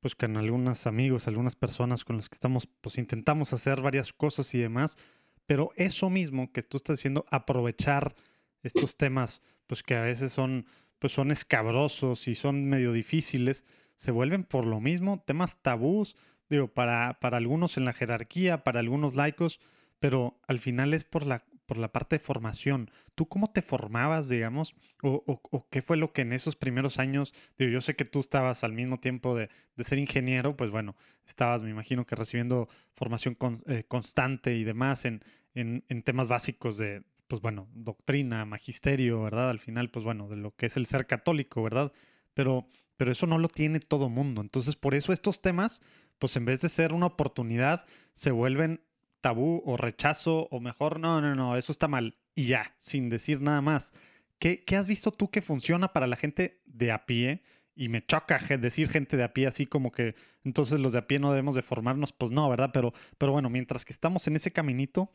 pues, con algunos amigos, algunas personas con las que estamos, pues intentamos hacer varias cosas y demás, pero eso mismo que tú estás diciendo, aprovechar estos temas, pues que a veces son, pues son escabrosos y son medio difíciles, se vuelven por lo mismo temas tabús, digo, para, para algunos en la jerarquía, para algunos laicos, pero al final es por la por la parte de formación. ¿Tú cómo te formabas, digamos? ¿O, qué fue lo que en esos primeros años, digo, yo sé que tú estabas al mismo tiempo de, ser ingeniero, pues bueno, estabas, me imagino que recibiendo formación eh, constante y demás en, en, temas básicos de, pues bueno, doctrina, magisterio, ¿verdad? Al final, pues bueno, de lo que es el ser católico, ¿verdad? Pero, pero eso no lo tiene todo mundo. Entonces, por eso estos temas, pues en vez de ser una oportunidad, se vuelven tabú o rechazo o mejor, no, no, no, eso está mal y ya, sin decir nada más. ¿Qué, has visto tú que funciona para la gente de a pie? Y me choca decir gente de a pie así como que entonces los de a pie no debemos de formarnos, pues no, ¿verdad? Pero, pero bueno, mientras que estamos en ese caminito,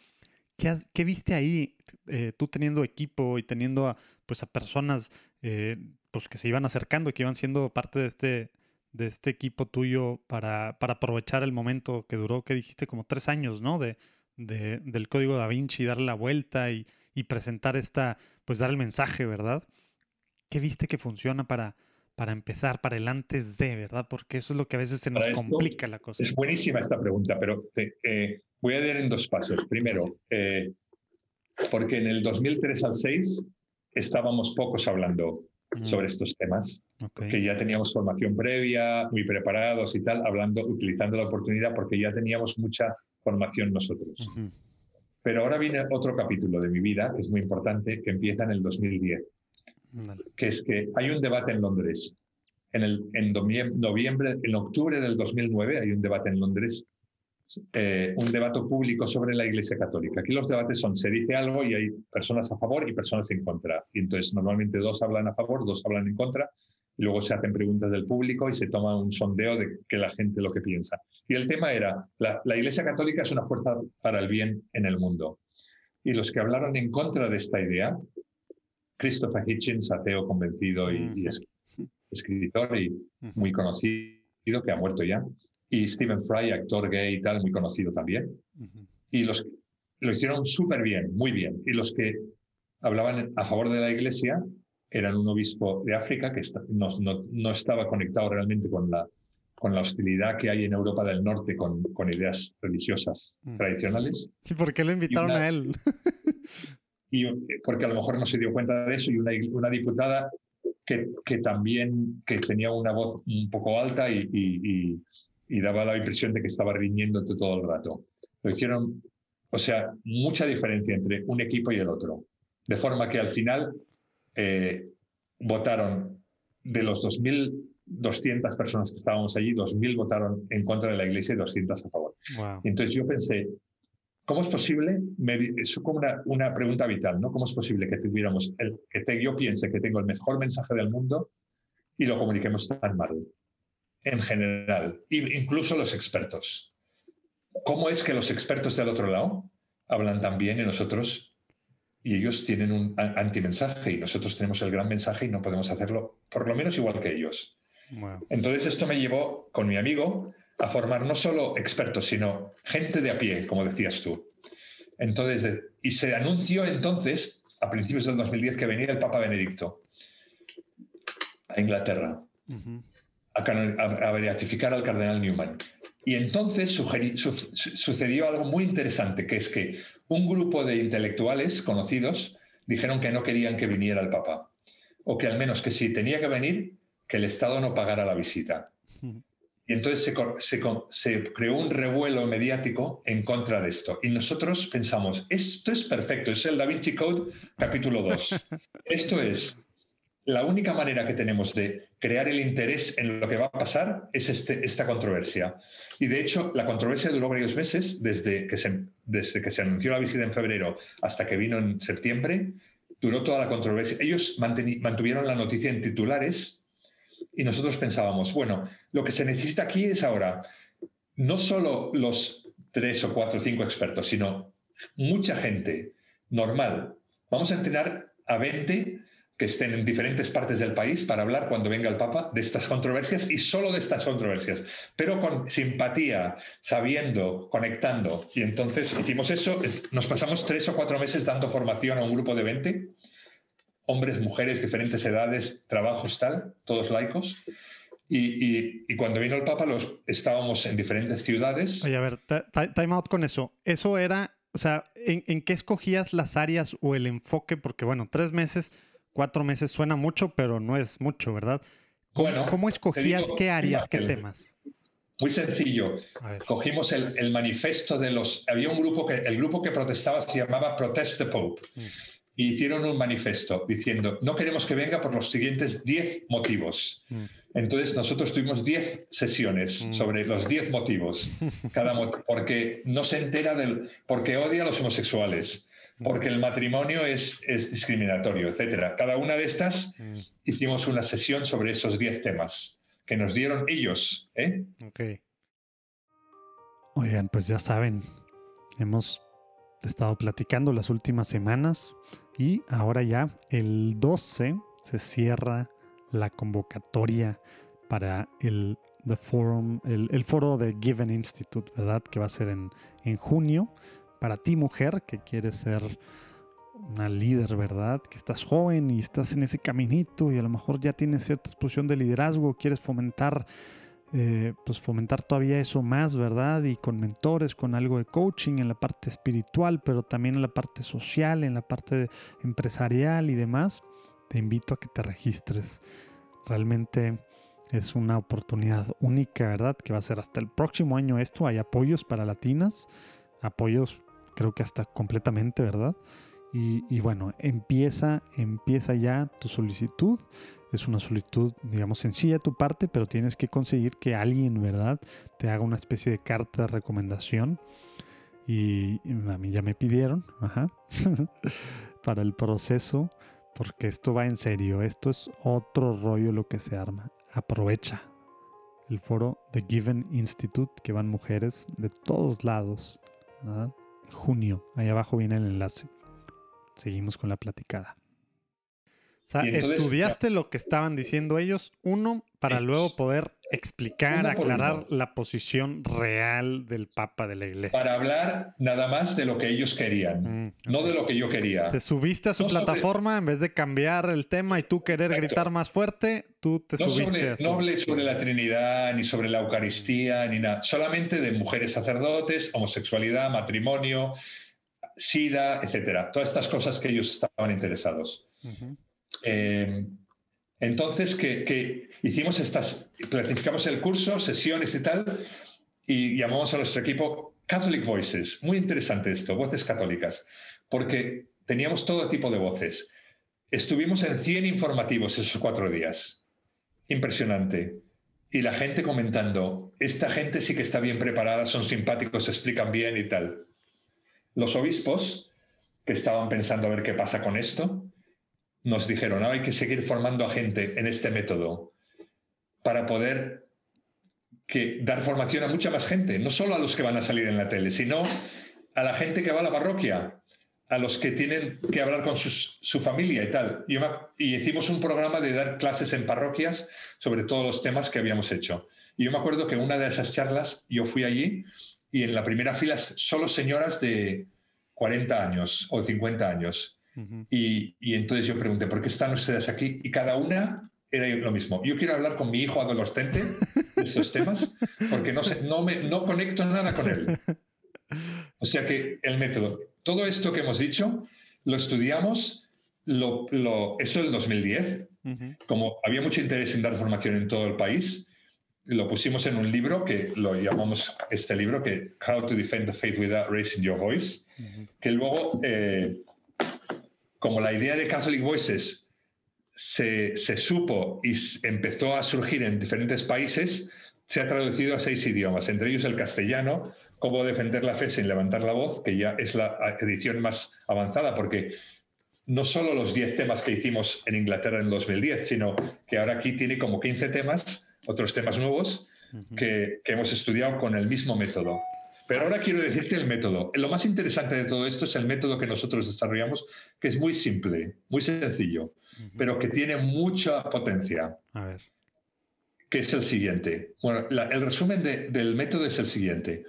¿qué, qué viste ahí eh, tú teniendo equipo y teniendo a, pues a personas eh, pues que se iban acercando y que iban siendo parte de este, de este equipo tuyo para, para, aprovechar el momento que duró, que dijiste, como tres años, ¿no? De, de, del código da Vinci, darle la vuelta y, y, presentar esta, pues dar el mensaje, ¿verdad? ¿Qué viste que funciona para, para empezar, para el antes de, ¿verdad? Porque eso es lo que a veces se nos complica la cosa. Es buenísima esta pregunta, pero eh, voy a ir en dos pasos. Primero, eh, porque en el 2003 al 6 estábamos pocos hablando sobre estos temas, que ya teníamos formación previa, muy preparados y tal, hablando, utilizando la oportunidad porque ya teníamos mucha formación nosotros. Pero ahora viene otro capítulo de mi vida, que es muy importante, que empieza en el 2010, que es que hay un debate en Londres. En, el, en noviembre, en octubre del 2009 hay un debate en Londres eh, un debate público sobre la Iglesia Católica. Aquí los debates son, se dice algo y hay personas a favor y personas en contra. Y entonces normalmente dos hablan a favor, dos hablan en contra, y luego se hacen preguntas del público y se toma un sondeo de que la gente lo que piensa. Y el tema era, la, Iglesia Católica es una fuerza para el bien en el mundo. Y los que hablaron en contra de esta idea, Christopher Hitchens, ateo convencido y, escritor y muy conocido, que ha muerto ya, y Stephen Fry, actor gay y tal, muy conocido también. Y los lo hicieron súper bien, muy bien. Y los que hablaban a favor de la iglesia eran un obispo de África que no, no, no, estaba conectado realmente con la, con la hostilidad que hay en Europa del Norte con, con ideas religiosas tradicionales. ¿Y por qué lo invitaron a él? y porque a lo mejor no se dio cuenta de eso y una, una diputada que, que, también que tenía una voz un poco alta y, y, y daba la impresión de que estaba riñéndote todo el rato. Lo hicieron, o sea, mucha diferencia entre un equipo y el otro. De forma que al final eh, votaron de los 2.200 personas que estábamos allí, 2.000 votaron en contra de la iglesia y 200 a favor. Entonces yo pensé, ¿cómo es posible? es como una, una, pregunta vital, ¿no? ¿Cómo es posible que tuviéramos, el, que yo piense que tengo el mejor mensaje del mundo y lo comuniquemos tan mal? En general, incluso los expertos. ¿Cómo es que los expertos del otro lado hablan también y nosotros, y ellos tienen un antimensaje y nosotros tenemos el gran mensaje y no podemos hacerlo por lo menos igual que ellos? Entonces esto me llevó con mi amigo a formar no solo expertos, sino gente de a pie, como decías tú. Entonces, y se anunció entonces, a principios del 2010, que venía el Papa Benedicto a Inglaterra a, beatificar al cardenal Newman. Y entonces sucedió algo muy interesante, que es que un grupo de intelectuales conocidos dijeron que no querían que viniera el Papa, o que al menos que si tenía que venir, que el Estado no pagara la visita. Y entonces se, se, creó un revuelo mediático en contra de esto. Y nosotros pensamos, esto es perfecto, es el Da Vinci Code capítulo 2. Esto es la única manera que tenemos de crear el interés en lo que va a pasar es este, esta controversia. Y de hecho, la controversia duró varios meses, desde que, se, desde que se anunció la visita en febrero hasta que vino en septiembre, duró toda la controversia. Ellos mantuvieron la noticia en titulares y nosotros pensábamos, bueno, lo que se necesita aquí es ahora no solo los tres o cuatro o cinco expertos, sino mucha gente normal. Vamos a entrenar a 20 que estén en diferentes partes del país para hablar cuando venga el Papa de estas controversias y solo de estas controversias, pero con simpatía, sabiendo, conectando. Y entonces hicimos eso, nos pasamos tres o cuatro meses dando formación a un grupo de 20, hombres, mujeres, diferentes edades, trabajos, tal, todos laicos. Y, cuando vino el Papa, los, estábamos en diferentes ciudades. Oye, a ver, time out con eso. Eso era, o sea, ¿en, ¿en qué escogías las áreas o el enfoque? Porque, bueno, tres meses Cuatro meses suena mucho, pero no es mucho, ¿verdad? ¿Cómo, bueno, ¿cómo escogías qué áreas, qué temas? Muy sencillo. Cogimos el, manifiesto de los... Había un grupo que... El grupo que protestaba se llamaba Protest the Pope. Mm. Y hicieron un manifiesto diciendo, no queremos que venga por los siguientes 10 motivos. Mm. Entonces nosotros tuvimos 10 sesiones mm. sobre los 10 motivos. Cada porque no se entera del... Porque odia a los homosexuales porque el matrimonio es, es discriminatorio, etc. Cada una de estas mm. hicimos una sesión sobre esos 10 temas que nos dieron ellos. ¿eh? Oigan, pues ya saben, hemos estado platicando las últimas semanas y ahora ya el 12 se cierra la convocatoria para el, the forum, el, foro de Given Institute, ¿verdad? Que va a ser en, en junio para ti mujer que quieres ser una líder, ¿verdad? Que estás joven y estás en ese caminito y a lo mejor ya tienes cierta exposición de liderazgo, quieres fomentar, eh, pues fomentar todavía eso más, ¿verdad? Y con mentores, con algo de coaching en la parte espiritual, pero también en la parte social, en la parte empresarial y demás, te invito a que te registres. Realmente es una oportunidad única, ¿verdad? Que va a ser hasta el próximo año esto. Hay apoyos para latinas, apoyos creo que hasta completamente, ¿verdad? Y, bueno, empieza, empieza ya tu solicitud. Es una solicitud, digamos, sencilla de tu parte, pero tienes que conseguir que alguien, ¿verdad?, te haga una especie de carta de recomendación. Y, a mí ya me pidieron, ajá, para el proceso, porque esto va en serio. Esto es otro rollo lo que se arma. Aprovecha el foro de Given Institute, que van mujeres de todos lados, ¿verdad? Junio. Ahí abajo viene el enlace. Seguimos con la platicada. O sea, estudiaste lo que estaban diciendo ellos, uno, para luego poder explicar, aclarar la posición real del Papa de la Iglesia. Para hablar nada más de lo que ellos querían, mm, no de lo que yo quería. Te subiste a su plataforma en vez de cambiar el tema y tú querer gritar más fuerte, tú te subiste No hablé sobre la Trinidad, ni sobre la Eucaristía, ni nada. Solamente de mujeres sacerdotes, homosexualidad, matrimonio, SIDA, etcétera. Todas estas cosas que ellos estaban interesados. Entonces, que, hicimos estas, planificamos el curso, sesiones y tal, y llamamos a nuestro equipo Catholic Voices. Muy interesante esto, voces católicas, porque teníamos todo tipo de voces. Estuvimos en 100 informativos esos cuatro días. Impresionante. Y la gente comentando, esta gente sí que está bien preparada, son simpáticos, se explican bien y tal. Los obispos, que estaban pensando a ver qué pasa con esto, nos dijeron, hay que seguir formando a gente en este método para poder que, dar formación a mucha más gente, no solo a los que van a salir en la tele, sino a la gente que va a la parroquia, a los que tienen que hablar con su familia y tal. Y, y, hicimos un programa de dar clases en parroquias sobre todos los temas que habíamos hecho. Y yo me acuerdo que en una de esas charlas yo fui allí y en la primera fila solo señoras de 40 años o 50 años y, entonces yo pregunté, ¿por qué están ustedes aquí? Y cada una era lo mismo. Yo quiero hablar con mi hijo adolescente de estos temas porque no, sé, no, me, no conecto nada con él. O sea que el método, todo esto que hemos dicho, lo estudiamos, lo, lo, eso en el 2010. Como había mucho interés en dar formación en todo el país, lo pusimos en un libro que lo llamamos este libro, que How to Defend the Faith Without Raising Your Voice, que luego... Eh, como la idea de Catholic Voices se, se, supo y empezó a surgir en diferentes países, se ha traducido a seis idiomas, entre ellos el castellano, Cómo defender la fe sin levantar la voz, que ya es la edición más avanzada, porque no solo los 10 temas que hicimos en Inglaterra en 2010, sino que ahora aquí tiene como 15 temas, otros temas nuevos, que, hemos estudiado con el mismo método. Pero ahora quiero decirte el método. Lo más interesante de todo esto es el método que nosotros desarrollamos, que es muy simple, muy sencillo, pero que tiene mucha potencia. A ver. Que es el siguiente. Bueno, el resumen del método es el siguiente.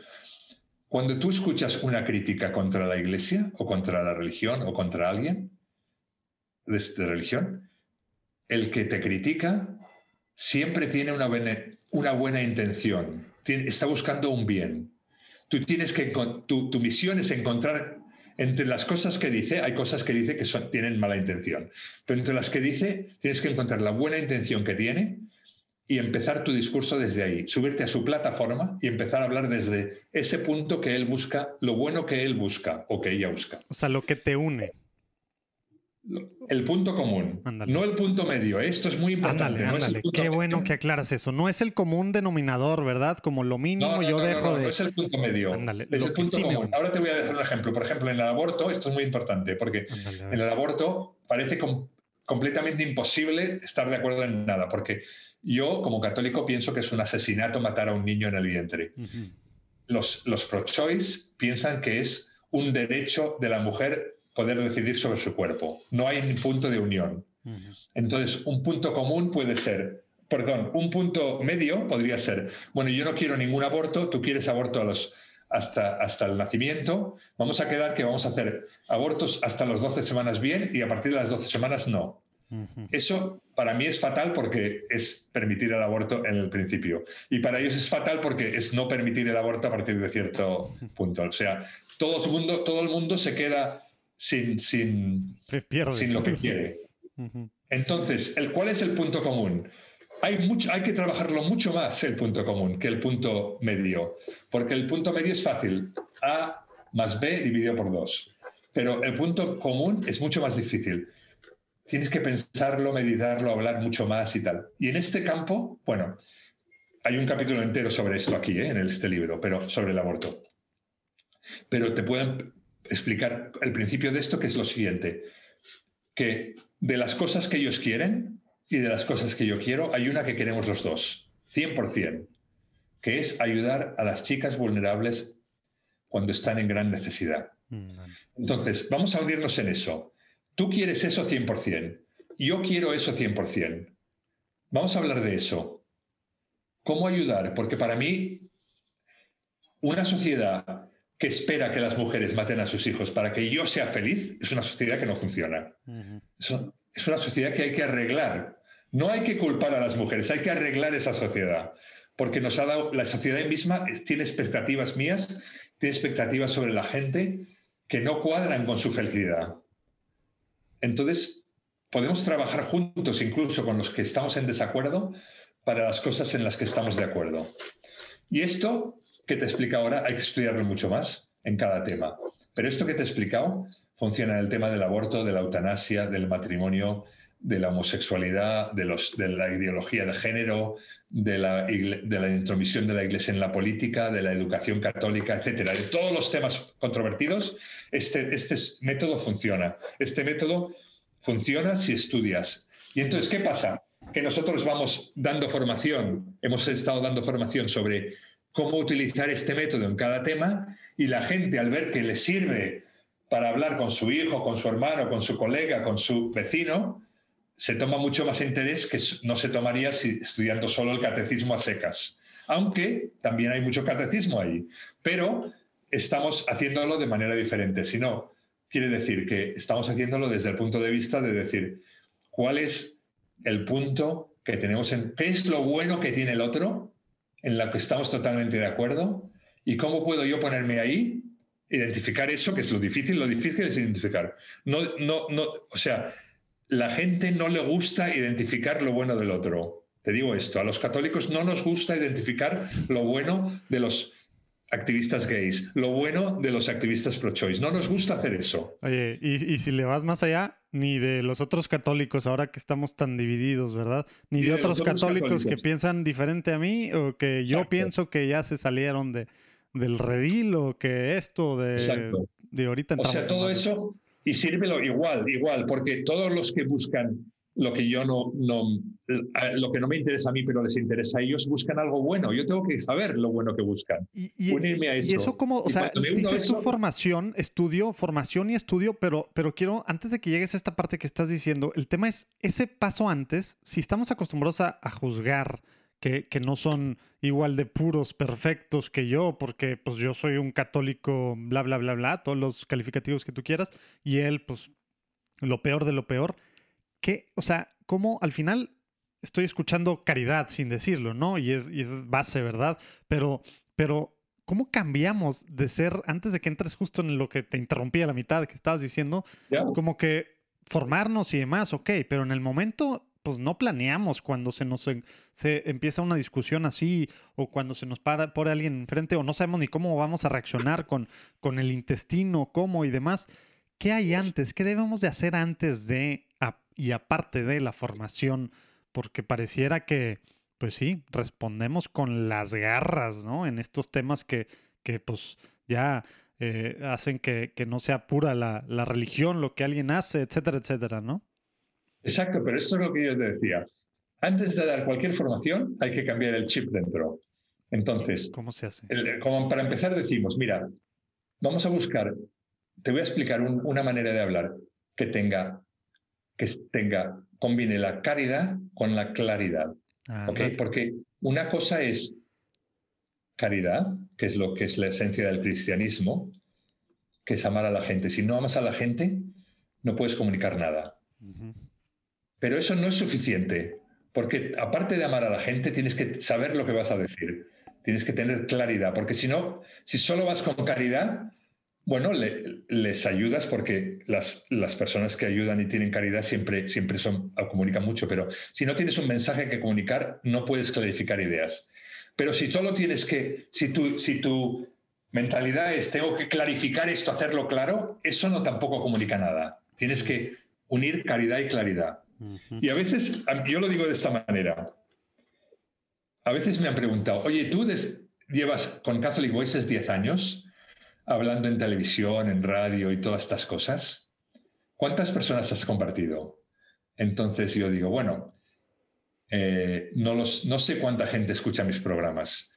Cuando tú escuchas una crítica contra la iglesia o contra la religión o contra alguien, de, religión, el que te critica siempre tiene una buena, una buena intención, está buscando un bien. Tú tienes que, tu, tu, misión es encontrar entre las cosas que dice, hay cosas que dice que tienen mala intención, pero entre las que dice tienes que encontrar la buena intención que tiene y empezar tu discurso desde ahí, subirte a su plataforma y empezar a hablar desde ese punto que él busca, lo bueno que él busca o que ella busca. O sea, lo que te une. El punto común, no el punto medio. Esto es muy importante. Qué bueno que aclaras eso. No es el común denominador, ¿verdad? Como lo mínimo yo dejo de. No es el punto medio. es el punto común. Ahora te voy a dejar un ejemplo. Por ejemplo, en el aborto, esto es muy importante, porque en el aborto parece completamente imposible estar de acuerdo en nada, porque yo, como católico, pienso que es un asesinato matar a un niño en el vientre. Los, los pro-choice piensan que es un derecho de la mujer poder decidir sobre su cuerpo. No hay un punto de unión. Entonces, un punto común puede ser, perdón, un punto medio podría ser, bueno, yo no quiero ningún aborto, tú quieres aborto a los, hasta, hasta el nacimiento, vamos a quedar que vamos a hacer abortos hasta las 12 semanas bien y a partir de las 12 semanas no. Eso para mí es fatal porque es permitir el aborto en el principio. Y para ellos es fatal porque es no permitir el aborto a partir de cierto punto. O sea, todo el mundo, todo el mundo se queda sin, sin, sin lo que quiere. Entonces, el, ¿cuál es el punto común? Hay, mucho, hay que trabajarlo mucho más el punto común que el punto medio, porque el punto medio es fácil, A más B dividido por 2, pero el punto común es mucho más difícil tienes que pensarlo, meditarlo, hablar mucho más y tal. Y en este campo, bueno, hay un capítulo entero sobre esto aquí, ¿eh? en este libro, pero sobre el aborto. Pero te puedo explicar el principio de esto, que es lo siguiente, que de las cosas que ellos quieren y de las cosas que yo quiero, hay una que queremos los dos, 100%, que es ayudar a las chicas vulnerables cuando están en gran necesidad. Mm, Entonces, vamos a unirnos en eso. Tú quieres eso 100%. Yo quiero eso 100%. Vamos a hablar de eso. ¿Cómo ayudar? Porque para mí, una sociedad que espera que las mujeres maten a sus hijos para que yo sea feliz es una sociedad que no funciona. Es una sociedad que hay que arreglar. No hay que culpar a las mujeres, hay que arreglar esa sociedad. Porque nos ha dado, la sociedad misma tiene expectativas mías, tiene expectativas sobre la gente que no cuadran con su felicidad. Entonces, podemos trabajar juntos, incluso con los que estamos en desacuerdo, para las cosas en las que estamos de acuerdo. Y esto que te explico ahora hay que estudiarlo mucho más en cada tema. Pero esto que te he explicado funciona en el tema del aborto, de la eutanasia, del matrimonio, de la homosexualidad, de, la ideología de género, de la, de intromisión de la Iglesia en la política, de la educación católica, etcétera. De todos los temas controvertidos, este, este método funciona. Este método funciona si estudias. Y entonces, ¿qué pasa? Que nosotros vamos dando formación, hemos estado dando formación sobre cómo utilizar este método en cada tema y la gente al ver que le sirve para hablar con su hijo, con su hermano, con su colega, con su vecino, se toma mucho más interés que no se tomaría si estudiando solo el catecismo a secas. Aunque también hay mucho catecismo ahí, pero estamos haciéndolo de manera diferente. Si no, quiere decir que estamos haciéndolo desde el punto de vista de decir cuál es el punto que tenemos en qué es lo bueno que tiene el otro, en lo que estamos totalmente de acuerdo, y cómo puedo yo ponerme ahí, identificar eso, que es lo difícil, lo difícil es identificar. No, no, no, o sea, la gente no le gusta identificar lo bueno del otro. Te digo esto, a los católicos no nos gusta identificar lo bueno de los activistas gays, lo bueno de los activistas pro-choice. No nos gusta hacer eso. Oye, y, si le vas más allá, ni de los otros católicos, ahora que estamos tan divididos, ¿verdad? Ni, de, otros, católicos, que piensan diferente a mí o que yo pienso que ya se salieron de, del redil o que esto de, de ahorita. O sea, todo eso, y sírvelo igual, igual, porque todos los que buscan lo que yo no, no, lo que no me interesa a mí, pero les interesa a ellos, buscan algo bueno. Yo tengo que saber lo bueno que buscan. Y, unirme a eso. Y eso como, o sea, dices tu formación, estudio, formación y estudio, pero, pero quiero, antes de que llegues a esta parte que estás diciendo, el tema es ese paso antes, si estamos acostumbrados a, juzgar que, que, no son igual de puros, perfectos que yo, porque pues yo soy un católico, bla, bla, bla, bla, todos los calificativos que tú quieras, y él, pues, lo peor de lo peor que, o sea, como al final estoy escuchando caridad sin decirlo, ¿no? Y es, y es base, ¿verdad? Pero, pero, ¿cómo cambiamos de ser, antes de que entres justo en lo que te interrumpí a la mitad que estabas diciendo, como que formarnos y demás, ok, pero en el momento, pues no planeamos cuando se nos se empieza una discusión así o cuando se nos para por alguien enfrente o no sabemos ni cómo vamos a reaccionar con, con el intestino, cómo y demás. ¿Qué hay antes? ¿Qué debemos de hacer antes de y aparte de la formación, porque pareciera que, pues sí, respondemos con las garras, ¿no? En estos temas que, que pues ya eh, hacen que, que, no sea pura la, la, religión, lo que alguien hace, etcétera, etcétera, ¿no? Exacto, pero esto es lo que yo te decía. Antes de dar cualquier formación, hay que cambiar el chip dentro. Entonces, ¿cómo se hace? como para empezar, decimos, mira, vamos a buscar, te voy a explicar una manera de hablar que tenga que tenga, combine la caridad con la claridad. Ah, Porque una cosa es caridad, que es lo que es la esencia del cristianismo, que es amar a la gente. Si no amas a la gente, no puedes comunicar nada. Pero eso no es suficiente, porque aparte de amar a la gente, tienes que saber lo que vas a decir. Tienes que tener claridad, porque si no, si solo vas con caridad, bueno, les ayudas porque las, las, personas que ayudan y tienen caridad siempre, siempre son, comunican mucho, pero si no tienes un mensaje que comunicar, no puedes clarificar ideas. Pero si solo tienes que, si tu, si tu mentalidad es tengo que clarificar esto, hacerlo claro, eso no tampoco comunica nada. Tienes que unir caridad y claridad. Y a veces, yo lo digo de esta manera, a veces me han preguntado, oye, tú llevas con Catholic Voices 10 años, hablando en televisión, en radio y todas estas cosas, ¿cuántas personas has compartido? Entonces yo digo, bueno, eh, no, los, no sé cuánta gente escucha mis programas,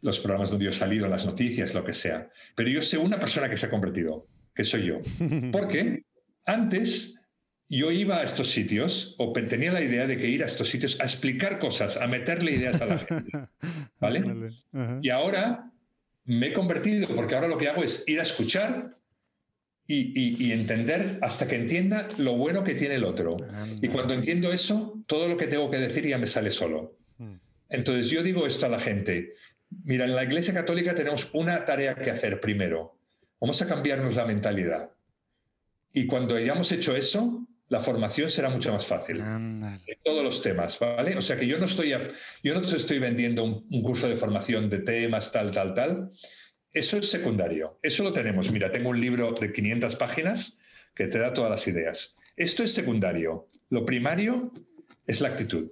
los programas donde yo he salido, las noticias, lo que sea, pero yo sé una persona que se ha convertido, que soy yo. Porque antes yo iba a estos sitios o tenía la idea de que ir a estos sitios a explicar cosas, a meterle ideas a la gente. ¿Vale? Y ahora me he convertido, porque ahora lo que hago es ir a escuchar y, entender hasta que entienda lo bueno que tiene el otro. Y cuando entiendo eso, todo lo que tengo que decir ya me sale solo. Hmm. Entonces yo digo esto a la gente. Mira, en la Iglesia Católica tenemos una tarea que hacer primero. Vamos a cambiarnos la mentalidad. Y cuando hayamos hecho eso, la formación será mucho más fácil. En todos los temas, ¿vale? O sea que yo no estoy, yo no estoy vendiendo un, curso de formación de temas, tal, tal, tal. Eso es secundario. Eso lo tenemos. Mira, tengo un libro de 500 páginas que te da todas las ideas. Esto es secundario. Lo primario es la actitud.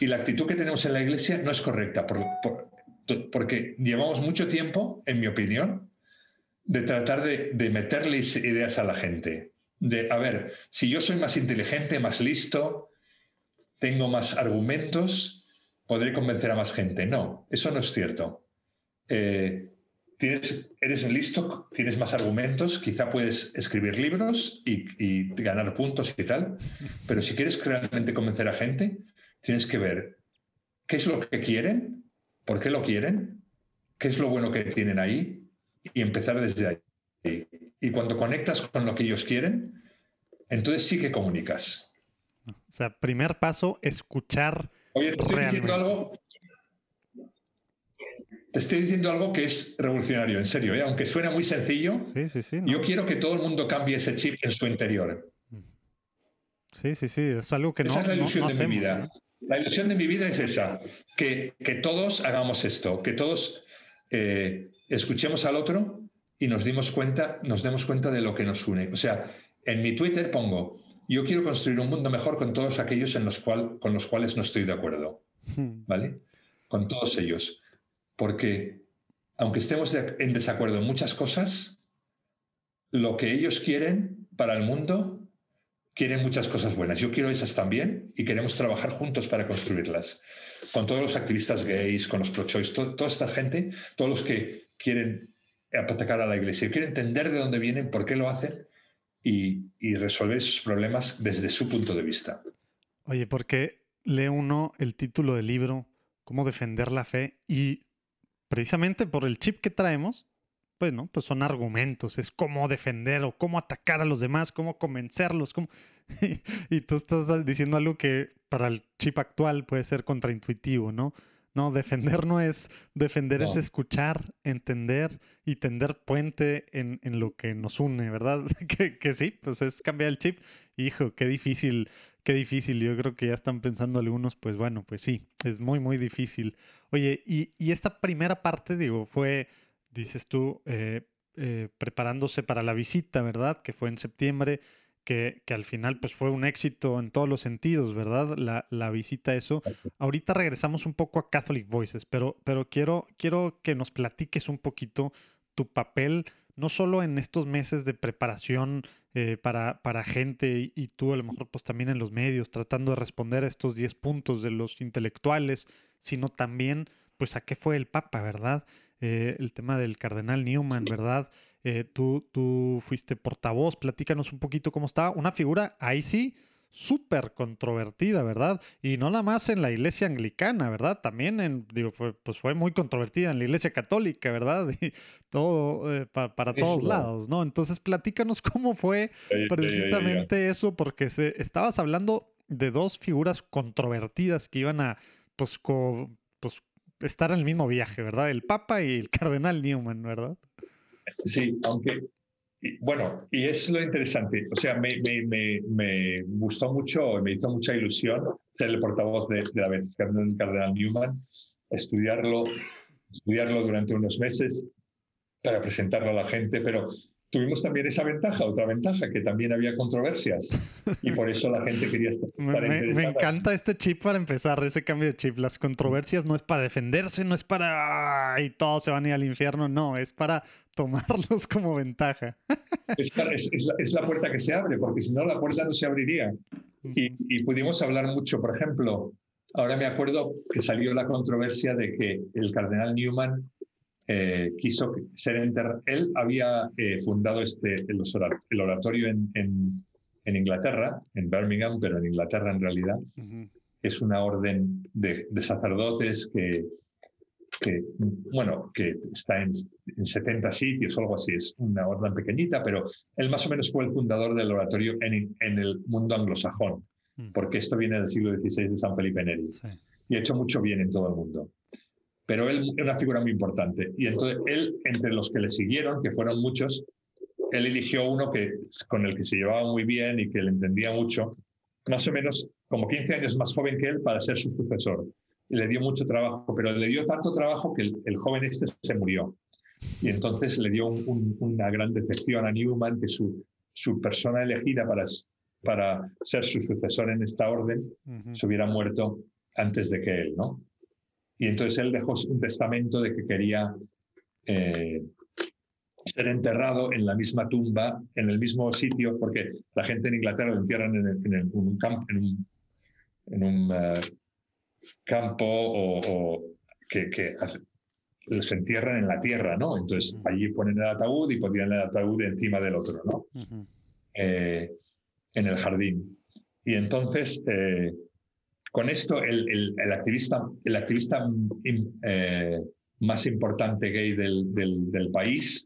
Y la actitud que tenemos en la iglesia no es correcta, porque llevamos mucho tiempo, en mi opinión, de tratar de, de meterles ideas a la gente de, a ver, si yo soy más inteligente, más listo, tengo más argumentos, podré convencer a más gente. No, eso no es cierto. Eh, tienes, eres listo, tienes más argumentos, quizá puedes escribir libros y, y, ganar puntos y tal, pero si quieres realmente convencer a gente, tienes que ver qué es lo que quieren, por qué lo quieren, qué es lo bueno que tienen ahí y empezar desde ahí. Y cuando conectas con lo que ellos quieren, entonces sí que comunicas. O sea, primer paso, escuchar. Oye, te estoy diciendo algo. Te estoy diciendo algo que es revolucionario, en serio, ¿eh? aunque suena muy sencillo. Sí, sí, sí. Yo quiero que todo el mundo cambie ese chip en su interior. Sí, sí, sí. Es algo que esa no. es la ilusión de mi vida. La ilusión de mi vida es esa: que, que todos hagamos esto, que todos eh, escuchemos al otro y nos dimos cuenta, nos demos cuenta de lo que nos une. O sea, en mi Twitter pongo, yo quiero construir un mundo mejor con todos aquellos en los cual, con los cuales no estoy de acuerdo. Hmm. ¿Vale? Con todos ellos. Porque aunque estemos en desacuerdo en muchas cosas, lo que ellos quieren para el mundo, quieren muchas cosas buenas. Yo quiero esas también y queremos trabajar juntos para construirlas. Con todos los activistas gays, con los pro-choice, toda esta gente, todos los que quieren atacar a la iglesia, quieren entender de dónde vienen, por qué lo hacen y, y resolver esos problemas desde su punto de vista. Oye, ¿por qué lee uno el título del libro, Cómo defender la fe? Y precisamente por el chip que traemos, pues no, pues son argumentos, es cómo defender o cómo atacar a los demás, cómo convencerlos, cómo... y tú estás diciendo algo que para el chip actual puede ser contraintuitivo, ¿no? No, defender no es, defender es escuchar, entender y tender puente en, en lo que nos une, ¿verdad? que, que, sí, pues es cambiar el chip. Hijo, qué difícil, qué difícil. Yo creo que ya están pensando algunos, pues bueno, pues sí, es muy, muy difícil. Oye, y, y esta primera parte, digo, fue, dices tú, eh, eh, preparándose para la visita, ¿verdad? Que fue en septiembre que, al final pues fue un éxito en todos los sentidos, ¿verdad? La, la, visita a eso. Ahorita regresamos un poco a Catholic Voices, pero, pero quiero, quiero que nos platiques un poquito tu papel, no solo en estos meses de preparación eh, para, para gente y, tú a lo mejor pues también en los medios, tratando de responder a estos 10 puntos de los intelectuales, sino también pues a qué fue el Papa, ¿verdad? Eh, el tema del cardenal Newman, ¿verdad? Eh, tú, tú fuiste portavoz, platícanos un poquito cómo estaba. Una figura ahí sí súper controvertida, ¿verdad? Y no nada más en la iglesia anglicana, ¿verdad? También en, digo, fue, pues fue muy controvertida en la iglesia católica, ¿verdad? Y todo, eh, para todos lados, ¿no? Entonces, platícanos cómo fue precisamente eso, porque se, estabas hablando de dos figuras controvertidas que iban a, pues, pues, estar en el mismo viaje, ¿verdad? El Papa y el Cardenal Newman, ¿verdad? Sí, aunque, bueno, y es lo interesante, o sea, me, me, me, gustó mucho, me hizo mucha ilusión ser el portavoz de, de la beatificación del Cardenal Newman, estudiarlo, estudiarlo durante unos meses para presentarlo a la gente, pero tuvimos también esa ventaja, otra ventaja, que también había controversias y por eso la gente quería estar me, me, encanta este chip para empezar, ese cambio de chip. Las controversias no es para defenderse, no es para y todos se van a ir al infierno, no, es para tomarlos como ventaja. es, la, puerta que se abre, porque si no la puerta no se abriría. Y, y pudimos hablar mucho, por ejemplo, ahora me acuerdo que salió la controversia de que el cardenal Newman eh, quiso ser enterrado. Él había eh, fundado este, el, oratorio en, en, Inglaterra, en Birmingham, pero en Inglaterra en realidad. Es una orden de, sacerdotes que, que, bueno, que está en, 70 sitios o algo así. Es una orden pequeñita, pero él más o menos fue el fundador del oratorio en, en el mundo anglosajón, mm. porque esto viene del siglo XVI de San Felipe Neri. Y ha hecho mucho bien en todo el mundo pero él es una figura muy importante. Y entonces él, entre los que le siguieron, que fueron muchos, él eligió uno que, con el que se llevaba muy bien y que le entendía mucho, más o menos como 15 años más joven que él para ser su sucesor. Le dio mucho trabajo, pero le dio tanto trabajo que el, joven este se murió. Y entonces le dio una gran decepción a Newman que su, su persona elegida para, para ser su sucesor en esta orden se hubiera muerto antes de que él, ¿no? Y entonces él dejó un testamento de que quería eh, ser enterrado en la misma tumba, en el mismo sitio, porque la gente en Inglaterra lo entierran en, un, campo, en un, eh, campo o, que, que se entierran en la tierra, ¿no? Entonces allí ponen el ataúd y ponían el ataúd encima del otro, ¿no? Eh, en el jardín. Y entonces con esto, el, activista, el activista eh, más importante gay del, país,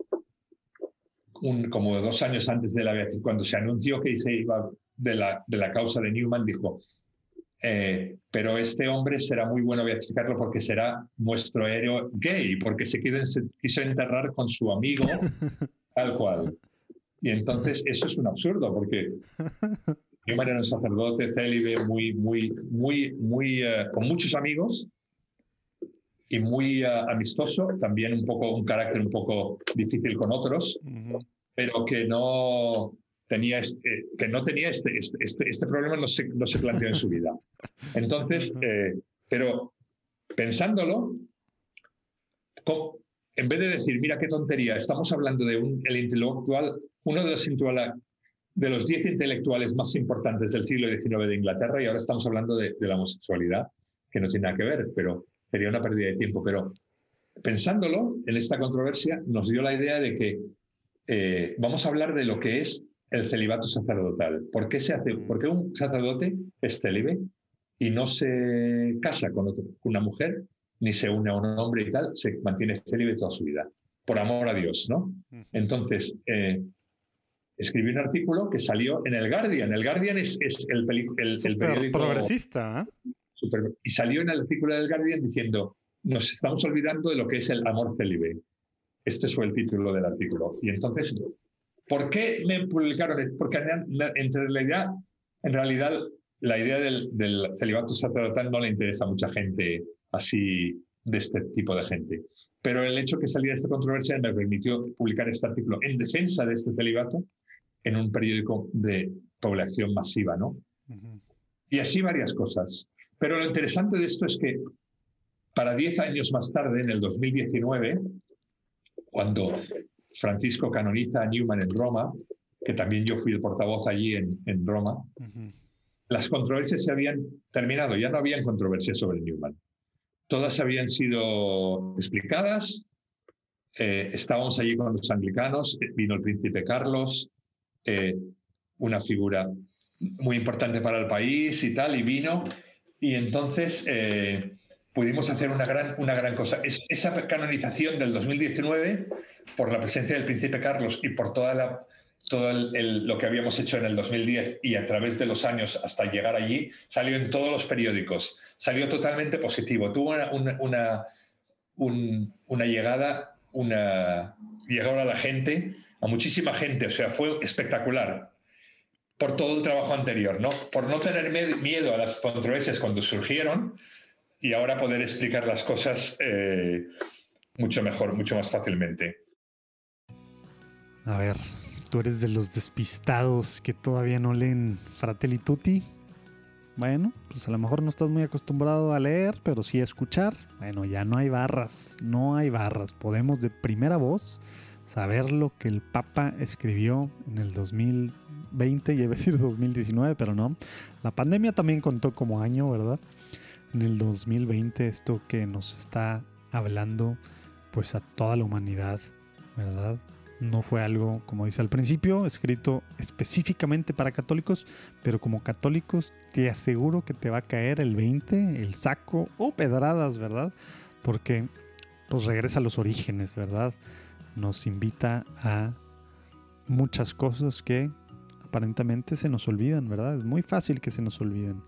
un, como dos años antes de la cuando se anunció que se iba de la, de la causa de Newman, dijo, eh, pero este hombre será muy bueno beatificarlo porque será nuestro héroe gay, porque se quiso enterrar con su amigo tal cual. Y entonces eso es un absurdo, porque Newman era un sacerdote célibe, muy, muy, muy, muy, eh, con muchos amigos y muy amistoso, también un poco un carácter un poco difícil con otros, pero que no tenía este, que no tenía este, este, este, este problema no se, no se planteó en su vida. Entonces, eh, pero pensándolo, en vez de decir, mira qué tontería, estamos hablando de un, el intelectual, uno de los, de los diez intelectuales más importantes del siglo XIX de Inglaterra y ahora estamos hablando de, la homosexualidad, que no tiene nada que ver, pero sería una pérdida de tiempo. Pero pensándolo en esta controversia, nos dio la idea de que eh, vamos a hablar de lo que es el celibato sacerdotal. ¿Por qué, se hace, ¿Por qué un sacerdote es célibe y no se casa con, una mujer, ni se une a un hombre y tal, se mantiene célibe toda su vida? Por amor a Dios, ¿no? Entonces, eh, escribí un artículo que salió en el Guardian. El Guardian es, el, el, periódico... progresista. ¿eh? y salió en el artículo del Guardian diciendo, nos estamos olvidando de lo que es el amor célibe. Este fue el título del artículo. Y entonces, ¿por qué me publicaron? Porque en realidad, en realidad la idea del, del celibato sacerdotal no le interesa a mucha gente así de este tipo de gente. Pero el hecho que saliera esta controversia me permitió publicar este artículo en defensa de este celibato en un periódico de población masiva, ¿no? Y así varias cosas. Pero lo interesante de esto es que para diez años más tarde, en el 2019, cuando Francisco canoniza a Newman en Roma, que también yo fui el portavoz allí en, en Roma, las controversias se habían terminado, ya no habían controversias sobre Newman. Todas habían sido explicadas, eh, estábamos allí con los anglicanos, vino el príncipe Carlos, eh, una figura muy importante para el país y tal, y vino. Y entonces eh, pudimos hacer una gran, una gran cosa. esa canonización del 2019, por la presencia del príncipe Carlos y por toda la, todo lo que habíamos hecho en el 2010 y a través de los años hasta llegar allí, salió en todos los periódicos. Salió totalmente positivo. Tuvo una, una, una llegada, una, llegaron a la gente a muchísima gente, o sea, fue espectacular por todo el trabajo anterior, ¿no? Por no tener miedo a las controversias cuando surgieron y ahora poder explicar las cosas eh, mucho mejor, mucho más fácilmente. A ver, tú eres de los despistados que todavía no leen Fratelli Tutti. Bueno, pues a lo mejor no estás muy acostumbrado a leer, pero sí a escuchar. Bueno, ya no hay barras, no hay barras. Podemos de primera voz saber lo que el Papa escribió en el 2020, y a decir 2019, pero no. La pandemia también contó como año, ¿verdad? En el 2020, esto que nos está hablando, pues a toda la humanidad, ¿verdad? No fue algo, como dice al principio, escrito específicamente para católicos, pero como católicos te aseguro que te va a caer el 20, el saco o pedradas, ¿verdad? Porque pues regresa a los orígenes, ¿verdad? nos invita a muchas cosas que aparentemente se nos olvidan, ¿verdad? Es muy fácil que se nos olviden.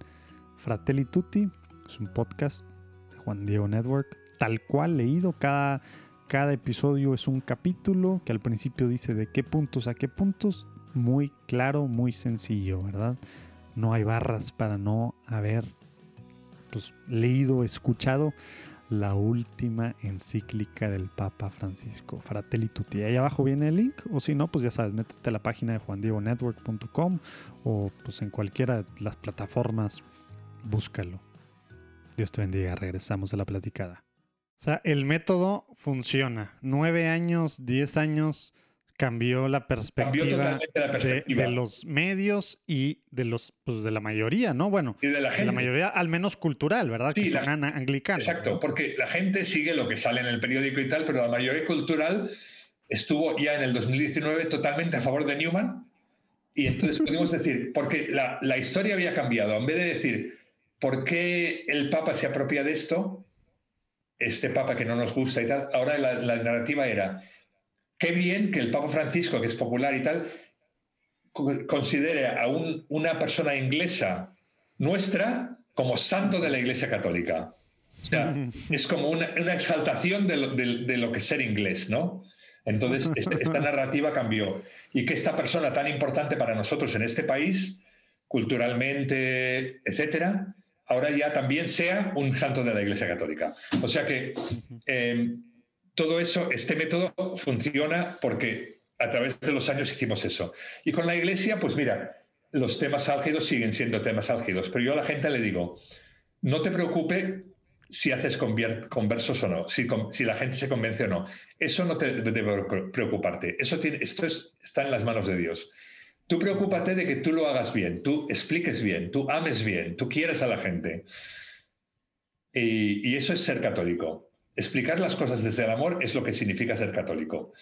Fratelli Tutti es un podcast de Juan Diego Network, tal cual leído. Cada, cada episodio es un capítulo que al principio dice de qué puntos a qué puntos. Muy claro, muy sencillo, ¿verdad? No hay barras para no haber pues, leído, escuchado la última encíclica del Papa Francisco, Fratelli Tutti. Ahí abajo viene el link, o si no, pues ya sabes, métete a la página de juandiegonetwork.com o pues en cualquiera de las plataformas, búscalo. Dios te bendiga, regresamos a la platicada. O sea, el método funciona. Nueve años, diez años cambió la perspectiva, De, los medios y de los pues, de la mayoría, ¿no? Bueno, de la, mayoría al menos cultural, ¿verdad? Sí, que la, anglicana. Exacto, porque la gente sigue lo que sale en el periódico y tal, pero la mayoría cultural estuvo ya en el 2019 totalmente a favor de Newman. Y entonces pudimos decir, porque la, la historia había cambiado. En vez de decir, ¿por qué el Papa se apropia de esto? Este Papa que no nos gusta y tal. Ahora la, la narrativa era, qué bien que el Papa Francisco, que es popular y tal, considere a una persona inglesa nuestra como santo de la Iglesia Católica. O sea, es como una, exaltación de lo, que es ser inglés, ¿no? Entonces, este, esta narrativa cambió. Y que esta persona tan importante para nosotros en este país, culturalmente, etcétera, ahora ya también sea un santo de la Iglesia Católica. O sea que em, todo eso, este método funciona porque a través de los años hicimos eso. Y con la Iglesia, pues mira, los temas álgidos siguen siendo temas álgidos, pero yo a la gente le digo, no te preocupe si haces conversos o no, si, si, la gente se convence o no. Eso no te debe preocuparte. Eso tiene, esto está en las manos de Dios. Tú preocúpate de que tú lo hagas bien, tú expliques bien, tú ames bien, tú quieres a la gente. Y, eso es ser católico. Explicar las cosas desde el amor es lo que significa ser católico.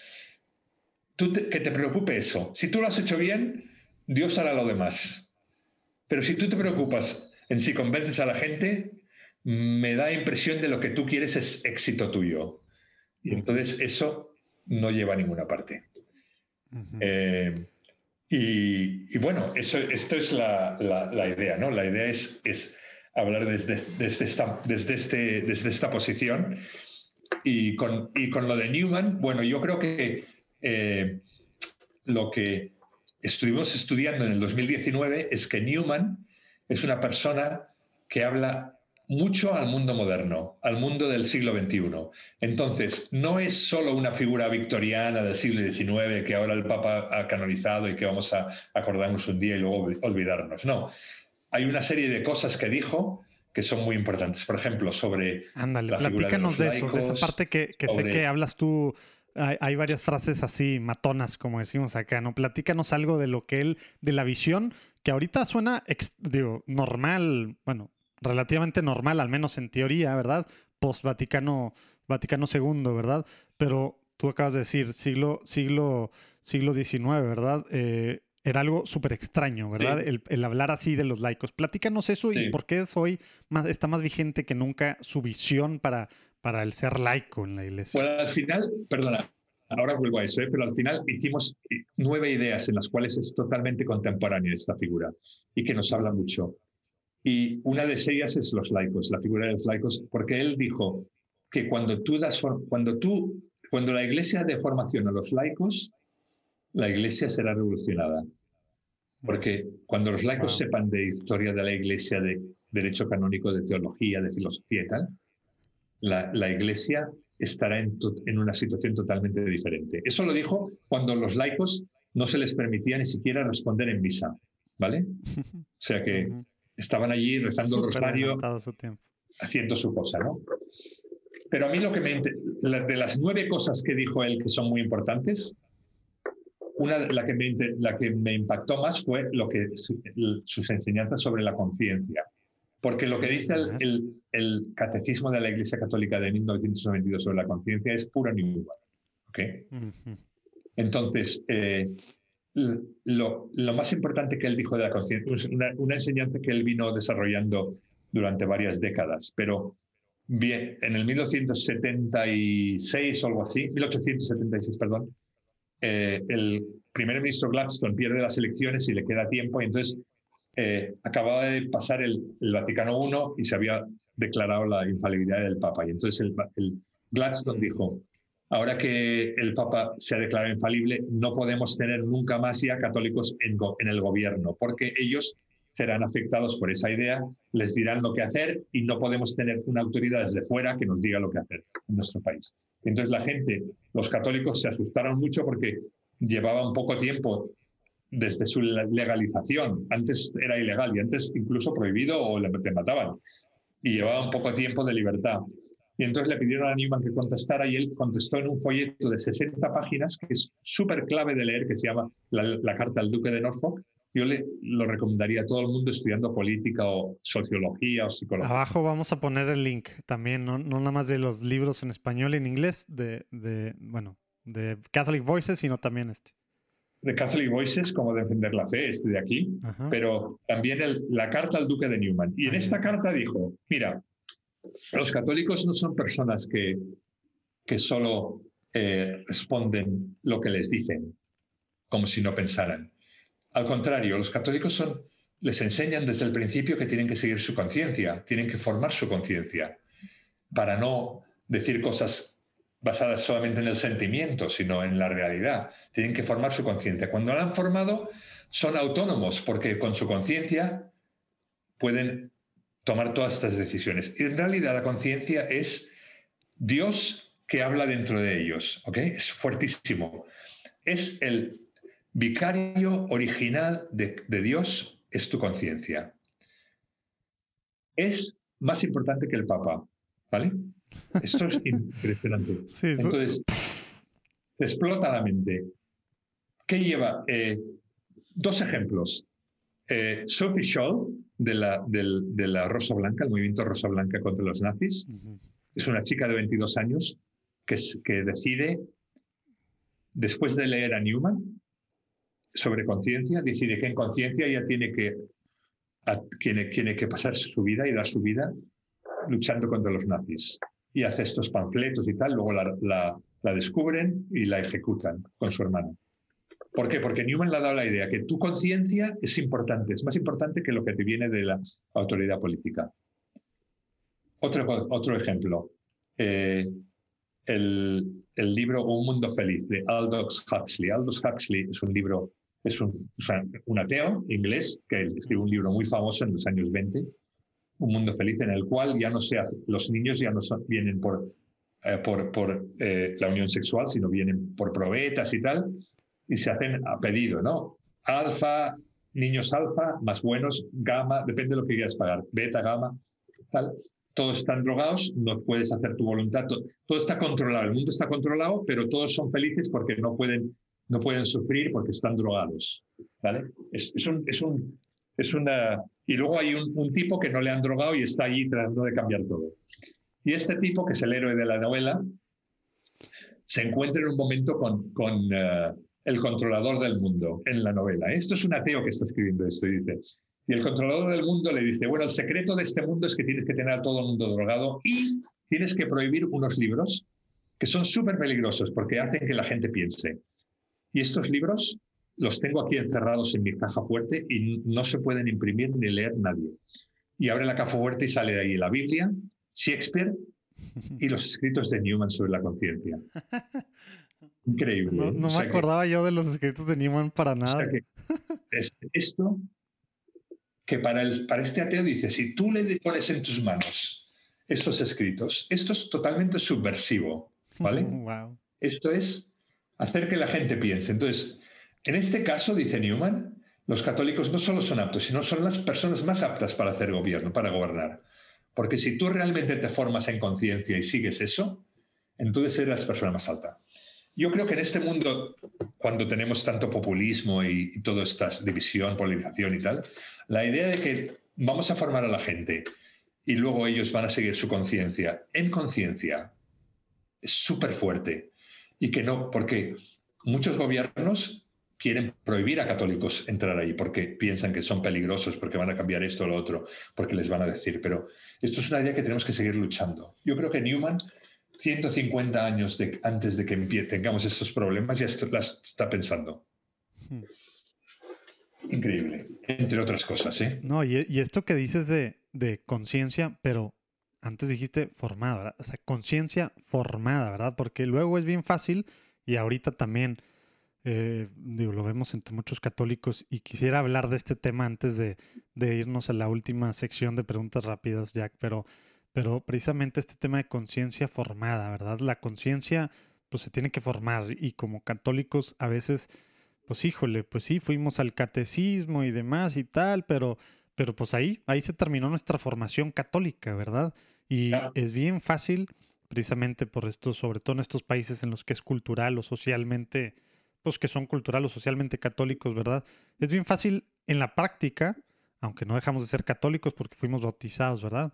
Tú que te preocupe eso. Si tú lo has hecho bien, Dios hará lo demás. Pero si tú te preocupas en si convences a la gente, me da impresión de lo que tú quieres es éxito tuyo. Y entonces eso no lleva a ninguna parte. Y, bueno, eso, esto es la, idea, ¿no? La idea es, es hablar desde, desde, esta, desde, este, desde esta posición. Y con, y con lo de Newman, bueno, yo creo que eh, lo que estuvimos estudiando en el 2019 es que Newman es una persona que habla mucho al mundo moderno, al mundo del siglo XXI. Entonces, no es solo una figura victoriana del siglo XIX que ahora el Papa ha canonizado y que vamos a acordarnos un día y luego olvidarnos. No, hay una serie de cosas que dijo que son muy importantes. Por ejemplo, sobre... Ándale, platícanos de, eso, de esa parte que, sé que hablas tú. Hay, varias frases así matonas, como decimos acá, ¿no? Platícanos algo de lo que él, de la visión, que ahorita suena, digo, normal, bueno, relativamente normal, al menos en teoría, ¿verdad? Post-Vaticano Vaticano II, ¿verdad? Pero tú acabas de decir siglo, siglo, siglo XIX, ¿verdad? Eh, era algo súper extraño, ¿verdad? El, hablar así de los laicos. Platícanos eso y por qué es hoy más, está más vigente que nunca su visión para, para el ser laico en la iglesia. Bueno, al final, perdona, ahora vuelvo a eso, ¿eh? pero al final hicimos nueve ideas en las cuales es totalmente contemporánea esta figura y que nos habla mucho. Y una de ellas es los laicos, la figura de los laicos, porque él dijo que cuando tú das, cuando tú, cuando la iglesia dé formación a los laicos, la iglesia será revolucionada. Porque cuando los laicos sepan de historia de la iglesia, de derecho canónico, de teología, de filosofía y tal, la, la iglesia estará en, en, una situación totalmente diferente. Eso lo dijo cuando los laicos no se les permitía ni siquiera responder en misa, ¿vale? O sea que estaban allí rezando el rosario, haciendo su cosa, ¿no? Pero a mí lo que me... De las nueve cosas que dijo él que son muy importantes, una la que me, la que me impactó más fue lo que sus enseñanzas sobre la conciencia. Porque lo que dice el, el, Catecismo de la Iglesia Católica de 1992 sobre la conciencia es puro ni igual. ¿okay? Entonces, eh, lo, más importante que él dijo de la conciencia, una, una enseñanza que él vino desarrollando durante varias décadas, pero bien, en el 1976 o algo así, 1876, perdón, eh, el primer ministro Gladstone pierde las elecciones y le queda tiempo, y entonces eh, acababa de pasar el, Vaticano I y se había declarado la infalibilidad del Papa. Y entonces el, el Gladstone dijo, ahora que el Papa se ha declarado infalible, no podemos tener nunca más ya católicos en, el gobierno, porque ellos serán afectados por esa idea, les dirán lo que hacer y no podemos tener una autoridad desde fuera que nos diga lo que hacer en nuestro país. Entonces la gente, los católicos se asustaron mucho porque llevaba un poco tiempo desde su legalización. Antes era ilegal y antes incluso prohibido o le mataban. Y llevaba un poco tiempo de libertad. Y entonces le pidieron a Newman que contestara y él contestó en un folleto de 60 páginas, que es súper clave de leer, que se llama la, Carta al Duque de Norfolk. Yo le lo recomendaría a todo el mundo estudiando política o sociología o psicología. Abajo vamos a poner el link también, no, no nada más de los libros en español y en inglés, de, de, bueno, de Catholic Voices, sino también este. De Catholic Voices, como defender la fe, este de aquí, pero también la carta al duque de Newman. Y en esta carta dijo, mira, los católicos no son personas que, que solo eh, responden lo que les dicen, como si no pensaran. Al contrario, los católicos son, les enseñan desde el principio que tienen que seguir su conciencia, tienen que formar su conciencia, para no decir cosas basadas solamente en el sentimiento, sino en la realidad. Tienen que formar su conciencia. Cuando la han formado, son autónomos, porque con su conciencia pueden tomar todas estas decisiones. Y en realidad la conciencia es Dios que habla dentro de ellos, ¿ok? Es fuertísimo. Es el vicario original de, Dios, es tu conciencia. Es más importante que el Papa, ¿vale? Esto es impresionante. Entonces, explota la mente. ¿Qué lleva? Eh, dos ejemplos. Eh, Sophie Scholl, de la, de la Rosa Blanca, el movimiento Rosa Blanca contra los nazis, es una chica de 22 años que, que decide, después de leer a Newman sobre conciencia, decide que en conciencia ella tiene que, tiene, tiene que pasar su vida y dar su vida luchando contra los nazis. Y hace estos panfletos y tal, luego la, la, la descubren y la ejecutan con su hermano. ¿Por qué? Porque Newman le ha dado la idea que tu conciencia es importante, es más importante que lo que te viene de la autoridad política. Otro, otro ejemplo, eh, el, el, libro Un Mundo Feliz de Aldous Huxley. Aldous Huxley es un libro, es un, un ateo inglés que escribió un libro muy famoso en los años 20, Un Mundo Feliz, en el cual ya no se los niños ya no vienen por, eh, por, por eh, la unión sexual, sino vienen por probetas y tal, y se hacen a pedido, ¿no? Alfa, niños alfa, más buenos, gamma, depende de lo que quieras pagar, beta, gamma, tal. Todos están drogados, no puedes hacer tu voluntad, todo, está controlado, el mundo está controlado, pero todos son felices porque no pueden, no pueden sufrir porque están drogados, ¿vale? Es, un, es, un, es una... Y luego hay un, tipo que no le han drogado y está allí tratando de cambiar todo. Y este tipo, que es el héroe de la novela, se encuentra en un momento con, con uh, el controlador del mundo en la novela. Esto es un ateo que está escribiendo esto y dice, y el controlador del mundo le dice, bueno, el secreto de este mundo es que tienes que tener a todo el mundo drogado y tienes que prohibir unos libros que son súper peligrosos porque hacen que la gente piense. Y estos libros los tengo aquí encerrados en mi caja fuerte y no se pueden imprimir ni leer nadie. Y abre la caja fuerte y sale de ahí la Biblia, Shakespeare y los escritos de Newman sobre la conciencia. Increíble. No, me acordaba yo de los escritos de Newman para nada. es esto que para, el, para este ateo dice, si tú le pones en tus manos estos escritos, esto es totalmente subversivo, ¿vale? Esto es hacer que la gente piense. Entonces, en este caso, dice Newman, los católicos no solo son aptos, sino son las personas más aptas para hacer gobierno, para gobernar. Porque si tú realmente te formas en conciencia y sigues eso, entonces eres la persona más alta. Yo creo que en este mundo, cuando tenemos tanto populismo y, toda esta división, polarización y tal, la idea de que vamos a formar a la gente y luego ellos van a seguir su conciencia en conciencia es súper fuerte. Y que no, porque muchos gobiernos quieren prohibir a católicos entrar ahí porque piensan que son peligrosos, porque van a cambiar esto o lo otro, porque les van a decir. Pero esto es una idea que tenemos que seguir luchando. Yo creo que Newman 150 años antes de que tengamos estos problemas, ya las está pensando. Hmm. Increíble, entre otras cosas, ¿eh? No, y, esto que dices de, conciencia, pero antes dijiste formada, ¿verdad? O sea, conciencia formada, ¿verdad? Porque luego es bien fácil y ahorita también, eh, digo, lo vemos entre muchos católicos y quisiera hablar de este tema antes de, de irnos a la última sección de preguntas rápidas, Jack, pero pero precisamente este tema de conciencia formada, ¿verdad? La conciencia pues se tiene que formar y como católicos a veces, pues híjole, pues sí, fuimos al catecismo y demás y tal, pero, pero pues ahí, ahí se terminó nuestra formación católica, ¿verdad? Y es bien fácil, precisamente por esto, sobre todo en estos países en los que es cultural o socialmente, pues que son cultural o socialmente católicos, ¿verdad? Es bien fácil en la práctica, aunque no dejamos de ser católicos porque fuimos bautizados, ¿verdad?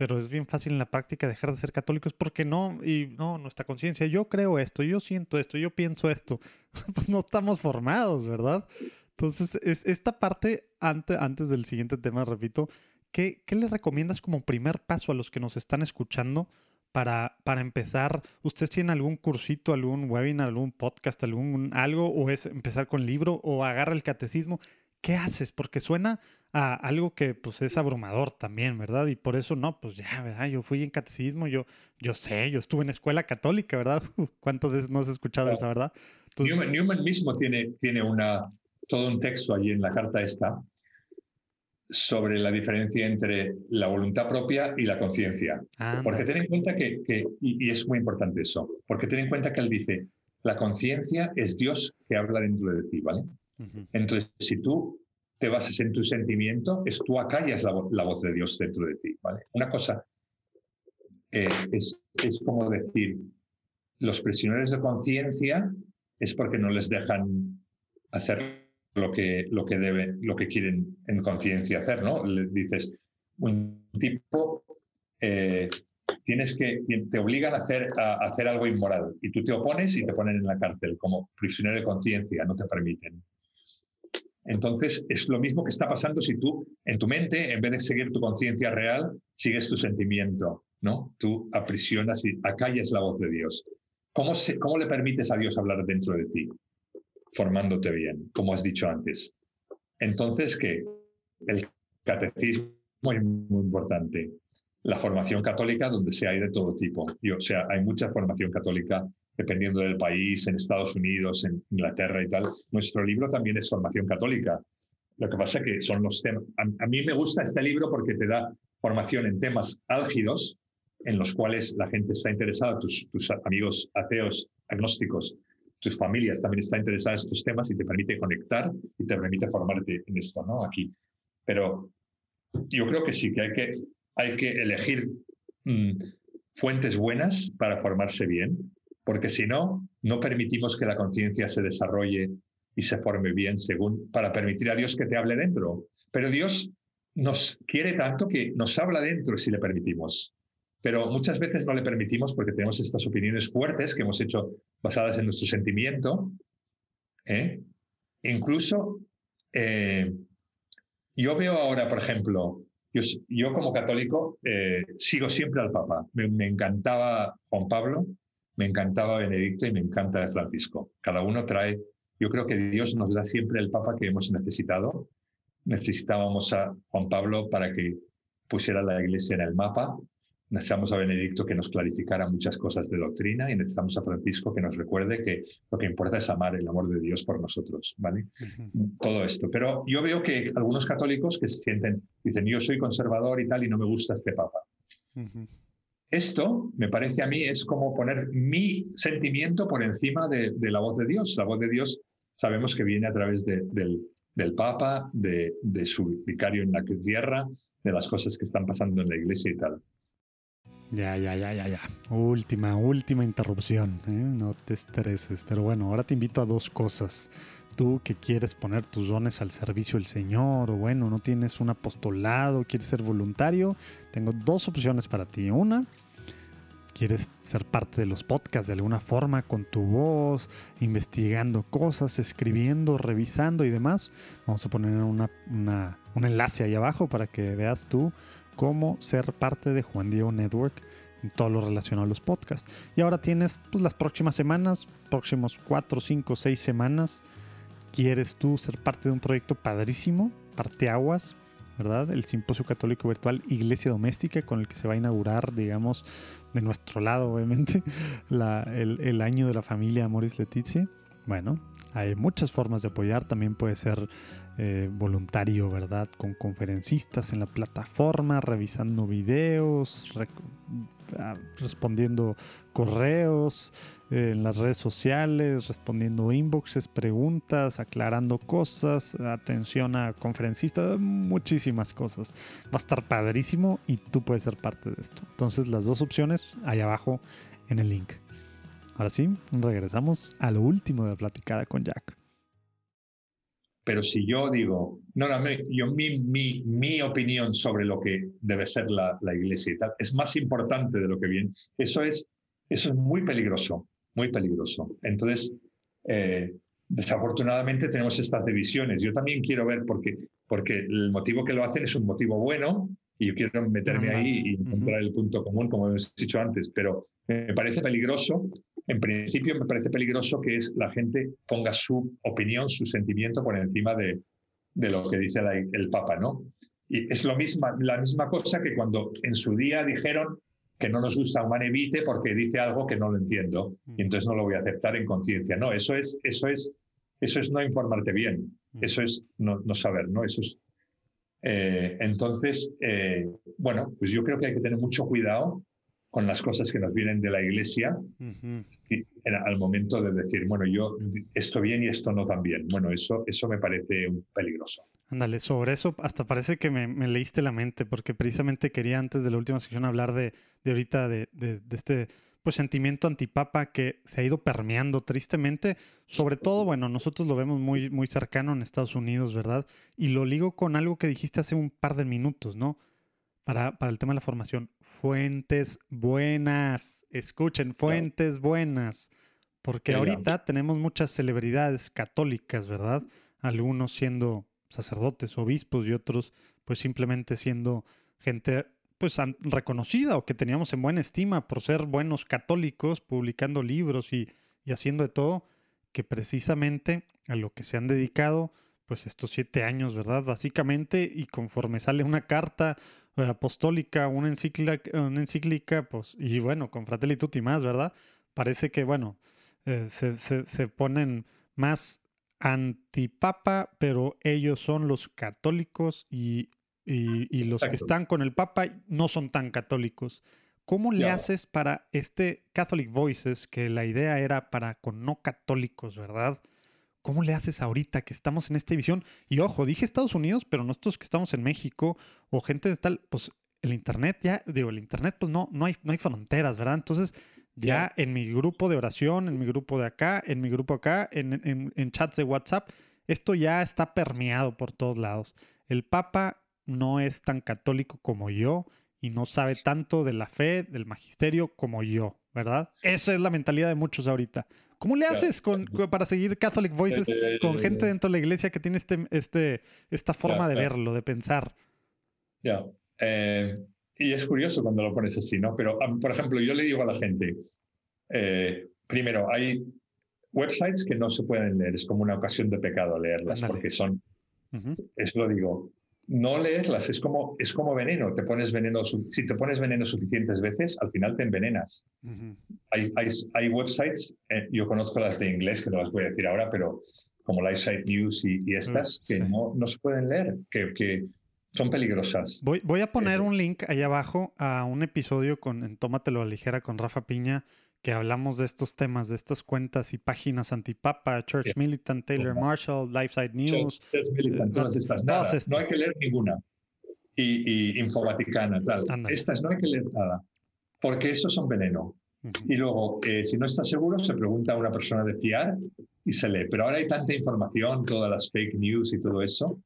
Pero es bien fácil en la práctica dejar de ser católicos porque no, y no, nuestra conciencia, yo creo esto, yo siento esto, yo pienso esto, pues no estamos formados, ¿verdad? Entonces, es esta parte, antes, antes del siguiente tema, repito, ¿qué, ¿qué les recomiendas como primer paso a los que nos están escuchando para, para empezar? ¿Ustedes tienen algún cursito, algún webinar, algún podcast, algún algo, o es empezar con libro, o agarra el catecismo? ¿Qué haces? Porque suena a algo que pues es abrumador también, ¿verdad? Y por eso no, pues ya, ¿verdad? Yo fui en catecismo, yo, yo sé, yo estuve en escuela católica, ¿verdad? ¿Cuántas veces no has escuchado esa, verdad? Newman, mismo tiene, tiene una, todo un texto allí en la carta esta sobre la diferencia entre la voluntad propia y la conciencia. porque ten en cuenta que, y, es muy importante eso, porque ten en cuenta que él dice, la conciencia es Dios que habla dentro de ti, ¿vale? Entonces, si tú te basas en tu sentimiento, es tú acallas la, voz de Dios dentro de ti, ¿vale? Una cosa eh, es, es como decir, los prisioneros de conciencia es porque no les dejan hacer lo que, lo que deben, lo que quieren en conciencia hacer, ¿no? Les dices, un tipo, eh, tienes que, te obligan a hacer, a, hacer algo inmoral y tú te opones y te ponen en la cárcel como prisionero de conciencia, no te permiten. Entonces, es lo mismo que está pasando si tú, en tu mente, en vez de seguir tu conciencia real, sigues tu sentimiento, ¿no? Tú aprisionas y acallas la voz de Dios. ¿Cómo, se, ¿Cómo le permites a Dios hablar dentro de ti? formándote bien, como has dicho antes. Entonces, ¿qué? El catecismo es muy importante. La formación católica, donde se hay de todo tipo. Y, o sea, hay mucha formación católica dependiendo del país, en Estados Unidos, en Inglaterra y tal. Nuestro libro también es formación católica. Lo que pasa es que son los temas. A, mí me gusta este libro porque te da formación en temas álgidos en los cuales la gente está interesada, tus, amigos ateos, agnósticos, tus familias también están interesadas en estos temas y te permite conectar y te permite formarte en esto, ¿no? Aquí. Pero yo creo que sí, que hay que, hay que elegir mm, fuentes buenas para formarse bien, porque si no, no permitimos que la conciencia se desarrolle y se forme bien según para permitir a Dios que te hable dentro. Pero Dios nos quiere tanto que nos habla dentro si le permitimos pero muchas veces no le permitimos porque tenemos estas opiniones fuertes que hemos hecho basadas en nuestro sentimiento. ¿eh? Incluso eh, yo veo ahora, por ejemplo, yo, como católico eh, sigo siempre al Papa. Me, me, encantaba Juan Pablo, me encantaba Benedicto y me encanta Francisco. Cada uno trae, yo creo que Dios nos da siempre el Papa que hemos necesitado. Necesitábamos a Juan Pablo para que pusiera la iglesia en el mapa necesitamos a Benedicto que nos clarificara muchas cosas de doctrina y necesitamos a Francisco que nos recuerde que lo que importa es amar el amor de Dios por nosotros, ¿vale? Todo esto. Pero yo veo que algunos católicos que se sienten, dicen, yo soy conservador y tal y no me gusta este papa. Esto, me parece a mí, es como poner mi sentimiento por encima de, la voz de Dios. La voz de Dios sabemos que viene a través del, del Papa, de, su vicario en la tierra, de las cosas que están pasando en la iglesia y tal. Ya, ya, ya, ya, ya. Última, última interrupción. ¿eh? No te estreses. Pero bueno, ahora te invito a dos cosas. Tú que quieres poner tus dones al servicio del Señor, o bueno, no tienes un apostolado, quieres ser voluntario, tengo dos opciones para ti. Una, quieres ser parte de los podcasts de alguna forma con tu voz, investigando cosas, escribiendo, revisando y demás. Vamos a poner un enlace ahí abajo para que veas tú cómo ser parte de Juan Diego Network en todo lo relacionado a los podcasts. Y ahora tienes pues, las próximas semanas, próximos 4, 5, 6 semanas. ¿Quieres tú ser parte de un proyecto padrísimo? Parteaguas, ¿verdad? El Simposio Católico Virtual Iglesia Doméstica, con el que se va a inaugurar, digamos, de nuestro lado, obviamente, el, año de la familia Amoris Letizia. Bueno, hay muchas formas de apoyar. También puede ser eh, voluntario, ¿verdad? Con conferencistas en la plataforma, revisando videos, ah, respondiendo correos en las redes sociales, respondiendo inboxes, preguntas, aclarando cosas, atención a conferencistas, muchísimas cosas. Va a estar padrísimo y tú puedes ser parte de esto. Entonces las dos opciones ahí abajo en el link. Ahora sí, regresamos a lo último de la platicada con Jack. Pero si yo digo, no, no, yo, mi, mi, mi opinión sobre lo que debe ser la, la, iglesia y tal es más importante de lo que viene, eso es, eso es muy peligroso, muy peligroso. Entonces, eh, desafortunadamente tenemos estas divisiones. Yo también quiero ver, porque, porque el motivo que lo hacen es un motivo bueno y yo quiero meterme ahí y encontrar el punto común, como hemos dicho antes, pero me parece peligroso en principio me parece peligroso que es la gente ponga su opinión, su sentimiento por encima de, de lo que dice el Papa, ¿no? Y es lo misma, la misma cosa que cuando en su día dijeron que no nos gusta un manevite porque dice algo que no lo entiendo y mm. entonces no lo voy a aceptar en conciencia. No, eso es, eso es, eso es no informarte bien. Mm. Eso es no, no saber, ¿no? Eso es Eh, entonces, eh, bueno, pues yo creo que hay que tener mucho cuidado con las cosas que nos vienen de la iglesia y, al momento de decir, bueno, yo esto bien y esto no tan bien. Bueno, eso, eso me parece peligroso. Ándale, sobre eso hasta parece que me, leíste la mente, porque precisamente quería antes de la última sección hablar de, de ahorita de, de, de este pues sentimiento antipapa que se ha ido permeando tristemente. Sobre todo, bueno, nosotros lo vemos muy, muy cercano en Estados Unidos, ¿verdad? Y lo ligo con algo que dijiste hace un par de minutos, ¿no? Para, para el tema de la formación. Fuentes buenas. Escuchen, fuentes buenas. Porque ahorita tenemos muchas celebridades católicas, ¿verdad? Algunos siendo sacerdotes, obispos y otros pues simplemente siendo gente pues reconocida o que teníamos en buena estima por ser buenos católicos, publicando libros y, haciendo de todo, que precisamente a lo que se han dedicado, pues estos siete años, ¿verdad? Básicamente, y conforme sale una carta eh, apostólica, una encíclica, una encíclica, pues, y bueno, con Fratelli Tutti más, ¿verdad? Parece que, bueno, eh, se, se ponen más antipapa, pero ellos son los católicos y y, los que están con el Papa no son tan católicos. ¿Cómo le haces para este Catholic Voices, que la idea era para con no católicos, ¿verdad? ¿Cómo le haces ahorita que estamos en esta división? Y ojo, dije Estados Unidos, pero nosotros que estamos en México o gente de tal, pues el Internet ya, digo, el Internet pues no, no, hay, no hay fronteras, ¿verdad? Entonces ya en mi grupo de oración, en mi grupo de acá, en mi grupo acá, en, en chats de WhatsApp, esto ya está permeado por todos lados. El Papa no es tan católico como yo y no sabe tanto de la fe, del magisterio como yo, ¿verdad? Esa es la mentalidad de muchos ahorita. ¿Cómo le haces con, para seguir Catholic Voices con gente dentro de la iglesia que tiene este, este, esta forma de verlo, de pensar? Ya. Eh, y es curioso cuando lo pones así, ¿no? Pero, por ejemplo, yo le digo a la gente, eh, primero, hay websites que no se pueden leer, es como una ocasión de pecado leerlas, porque son, eso lo digo, no leerlas, es como, es como veneno. Te pones veneno, si te pones veneno suficientes veces, al final te envenenas. hay, hay, hay, websites, eh, yo conozco las de inglés, que no las voy a decir ahora, pero como Lifesite News y, y estas, que no, no, se pueden leer, que, que son peligrosas. Voy, voy a poner eh, un link ahí abajo a un episodio con, en Tómatelo a ligera con Rafa Piña, que hablamos de estos temas, de estas cuentas y páginas antipapa, Church Militant, Taylor Marshall, Lifeside News. Church, Militant, todas estas. Nada, No hay que leer ninguna. Y, y Infovaticana, tal. Estas no hay que leer nada, porque esos son veneno. Y luego, eh, si no está seguro, se pregunta a una persona de fiar y se lee. Pero ahora hay tanta información, todas las fake news y todo eso.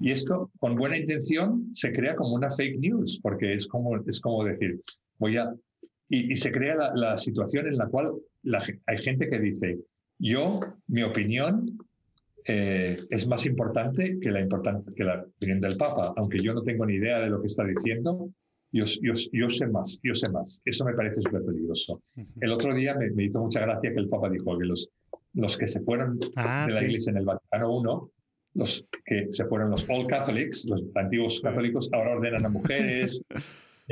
Y esto, con buena intención, se crea como una fake news, porque es como, es como decir, voy a y, se crea la, situación en la cual hay gente que dice, yo, mi opinión eh, es más importante que la, que la opinión del Papa, aunque yo no tengo ni idea de lo que está diciendo, yo, yo, yo, sé más, yo sé más. Eso me parece súper peligroso. El otro día me, me, hizo mucha gracia que el Papa dijo que los, los que se fueron ah, de la iglesia en el Vaticano I, los que se fueron los All Catholics, los antiguos católicos, ahora ordenan a mujeres,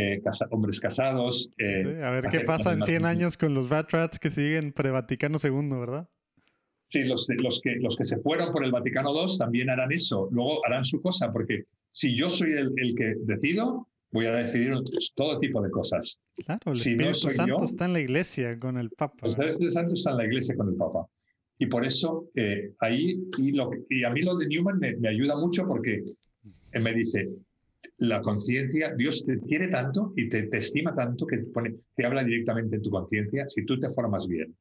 Eh, hombres casados. Eh, a ver qué pasa en 100 años con los Batrats que siguen pre-Vaticano II, ¿verdad? Sí, los, los, que, los que se fueron por el Vaticano II también harán eso. Luego harán su cosa, porque si yo soy el, el que decido, voy a decidir todo tipo de cosas. Claro, el Espíritu Santo está en la iglesia con el Papa. El Espíritu Santo está en la iglesia con el Papa. Y por eso eh, ahí, y, lo, y a mí lo de Newman me, me ayuda mucho porque me dice, la conciencia, Dios te quiere tanto y te, estima tanto que te, te habla directamente en tu conciencia si tú te formas bien.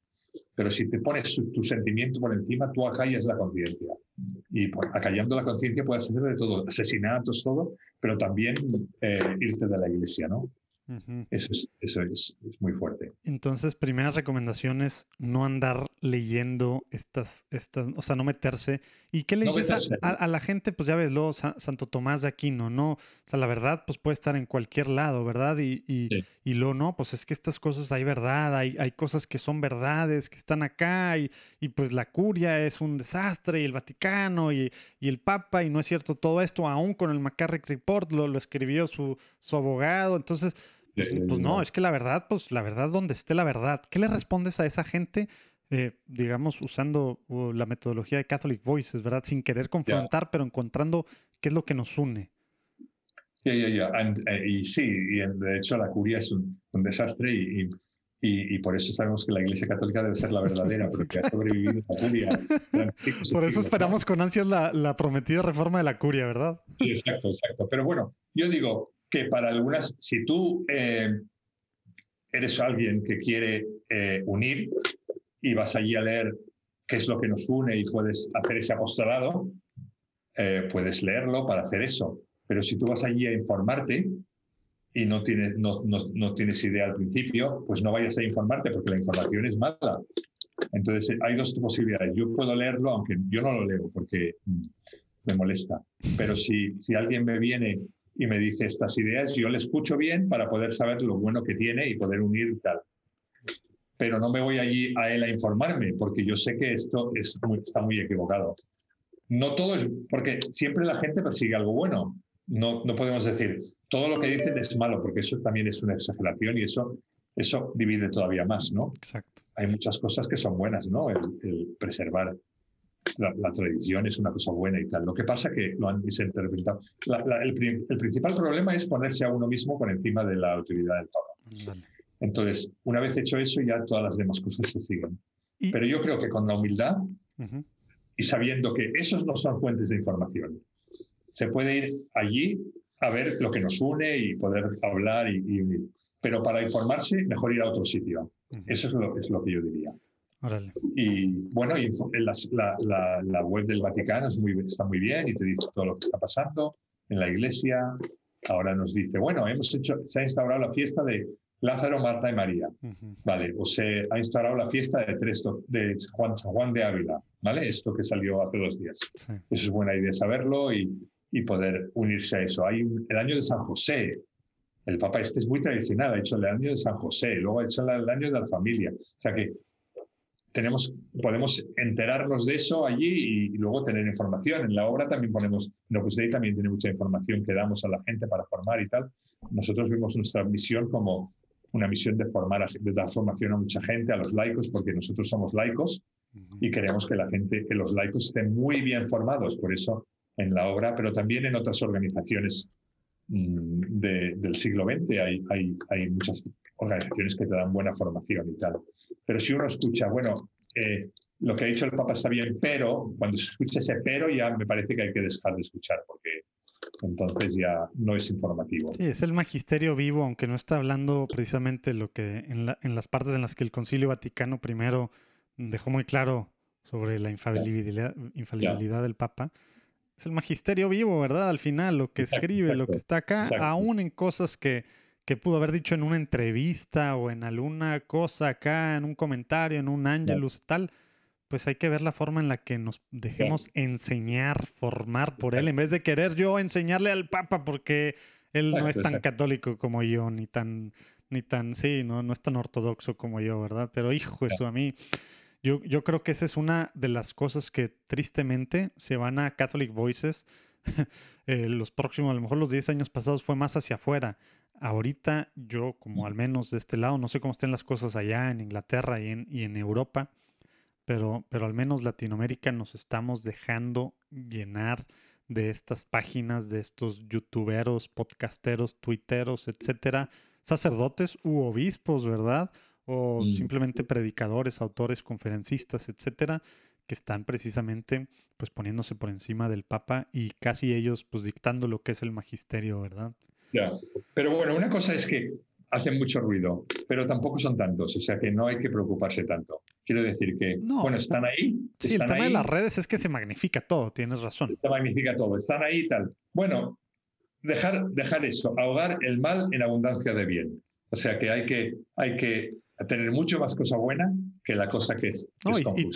Pero si te pones tu sentimiento por encima, tú acallas la conciencia. Y acallando la conciencia puedes hacer de todo, asesinatos, todo, pero también eh, irte de la iglesia, ¿no? Eso, es, eso es, muy fuerte. Entonces, primera recomendación es no andar leyendo estas, estas, o sea, no meterse. ¿Y qué le dices a, la gente? Pues ya ves, luego Santo Tomás de Aquino, ¿no? O sea, la verdad, pues puede estar en cualquier lado, ¿verdad? Y, y, y luego, no, pues es que estas cosas hay verdad, hay, hay cosas que son verdades, que están acá, y, y pues la curia es un desastre, y el Vaticano, y, y, el Papa, y no es cierto todo esto, aún con el McCarrick Report lo, lo escribió su, su abogado. Entonces, pues, pues, no, es que la verdad, pues la verdad, donde esté la verdad. ¿Qué le respondes a esa gente, eh, digamos, usando la metodología de Catholic Voices, ¿verdad? Sin querer confrontar, pero encontrando qué es lo que nos une. Ya, ya, ya. Eh, y sí, y de hecho la curia es un, desastre y, y, por eso sabemos que la Iglesia Católica debe ser la verdadera, porque ha sobrevivido la curia. Por eso esperamos con ansias la, la, prometida reforma de la curia, ¿verdad? Sí, exacto, exacto. Pero bueno, yo digo que para algunas, si tú eh, eres alguien que quiere eh, unir y vas allí a leer qué es lo que nos une y puedes hacer ese apostolado, puedes leerlo para hacer eso. Pero si tú vas allí a informarte y no tienes, no, no, tienes idea al principio, pues no vayas a informarte porque la información es mala. Entonces hay dos posibilidades. Yo puedo leerlo, aunque yo no lo leo porque mm, me molesta. Pero si, si alguien me viene y me dice estas ideas, yo le escucho bien para poder saber lo bueno que tiene y poder unir tal. Pero no me voy allí a él a informarme porque yo sé que esto es está muy equivocado. No todo es, porque siempre la gente persigue algo bueno no, no podemos decir todo lo que dicen es malo, porque eso también es una exageración y eso, eso divide todavía más, ¿no? Exacto. Hay muchas cosas que son buenas, ¿no? El, preservar la, tradición es una cosa buena y tal. Lo que pasa que lo han desinterpretado. el, el, principal problema es ponerse a uno mismo por encima de la autoridad del Papa. Entonces, una vez hecho eso, ya todas las demás cosas se siguen. Pero yo creo que con la humildad y sabiendo que esos no son fuentes de información, se puede ir allí a ver lo que nos une y poder hablar y, unir. Pero para informarse, mejor ir a otro sitio. Eso es lo, es lo, que yo diría. Y bueno, la, la, web del Vaticano es muy, está muy bien y te dice todo lo que está pasando en la iglesia. Ahora nos dice, bueno, hemos hecho, se ha instaurado la fiesta de Lázaro, Marta y María. Vale, o se ha instaurado la fiesta de, tres, de Juan, San Juan de Ávila. ¿Vale? Esto que salió hace dos días. Eso es buena idea saberlo y, y poder unirse a eso. Hay el año de San José. El Papa este es muy tradicional, ha hecho el año de San José, luego ha hecho el año de la familia. O sea que tenemos, podemos enterarnos de eso allí y, luego tener información. En la obra también ponemos, no pues ahí también tiene mucha información que damos a la gente para formar y tal. Nosotros vemos nuestra misión como una misión de formar, de dar formación a mucha gente, a los laicos, porque nosotros somos laicos y queremos que la gente, que los laicos estén muy bien formados. Por eso en la obra, pero también en otras organizaciones mm, del siglo XX. Hay, hay, hay, muchas organizaciones que te dan buena formación y tal. Pero si uno escucha, bueno, eh, lo que ha dicho el Papa está bien, pero cuando se escucha ese pero ya me parece que hay que dejar de escuchar porque entonces ya no es informativo. Sí, es el magisterio vivo, aunque no está hablando precisamente lo que en, en las partes en las que el Concilio Vaticano primero dejó muy claro sobre la infalibilidad, infalibilidad del Papa es el magisterio vivo, ¿verdad? Al final, lo que escribe, lo que está acá, aún en cosas que, que pudo haber dicho en una entrevista o en alguna cosa acá, en un comentario, en un ángelus, tal, pues hay que ver la forma en la que nos dejemos enseñar, formar por él, en vez de querer yo enseñarle al Papa porque él no es tan católico como yo, ni tan, ni tan, sí, no, no es tan ortodoxo como yo, ¿verdad? Pero hijo, eso a mí yo, yo creo que esa es una de las cosas que tristemente se van a Catholic Voices. Eh, los próximos, a lo mejor los 10 años pasados fue más hacia afuera. Ahorita yo, como al menos de este lado, no sé cómo estén las cosas allá en Inglaterra y en, y en Europa, pero, pero al menos Latinoamérica nos estamos dejando llenar de estas páginas, de estos youtuberos, podcasteros, tuiteros, etcétera, sacerdotes u obispos, ¿verdad? o simplemente predicadores, autores, conferencistas, etcétera, que están precisamente pues poniéndose por encima del Papa y casi ellos pues dictando lo que es el magisterio, ¿verdad? Ya, pero bueno, una cosa es que hacen mucho ruido, pero tampoco son tantos, o sea que no hay que preocuparse tanto. Quiero decir que, bueno, están ahí. Sí, el tema de las redes es que se magnifica todo, tienes razón. Se magnifica todo, están ahí y tal. Bueno, dejar, dejar eso, ahogar el mal en abundancia de bien. O sea que hay que, hay que tener mucho más cosa buena que la cosa que es.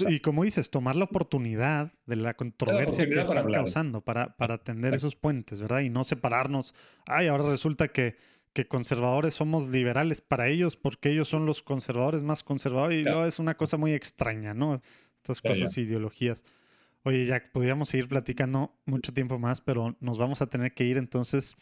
y, como dices, tomar la oportunidad de la controversia que están causando para, para atender esos puentes, ¿verdad? Y no separarnos. Ay, ahora resulta que, que conservadores somos liberales para ellos porque ellos son los conservadores más conservadores. Y luego es una cosa muy extraña, ¿no? Estas cosas, ideologías. Oye, Jack, podríamos seguir platicando mucho tiempo más, pero nos vamos a tener que ir entonces.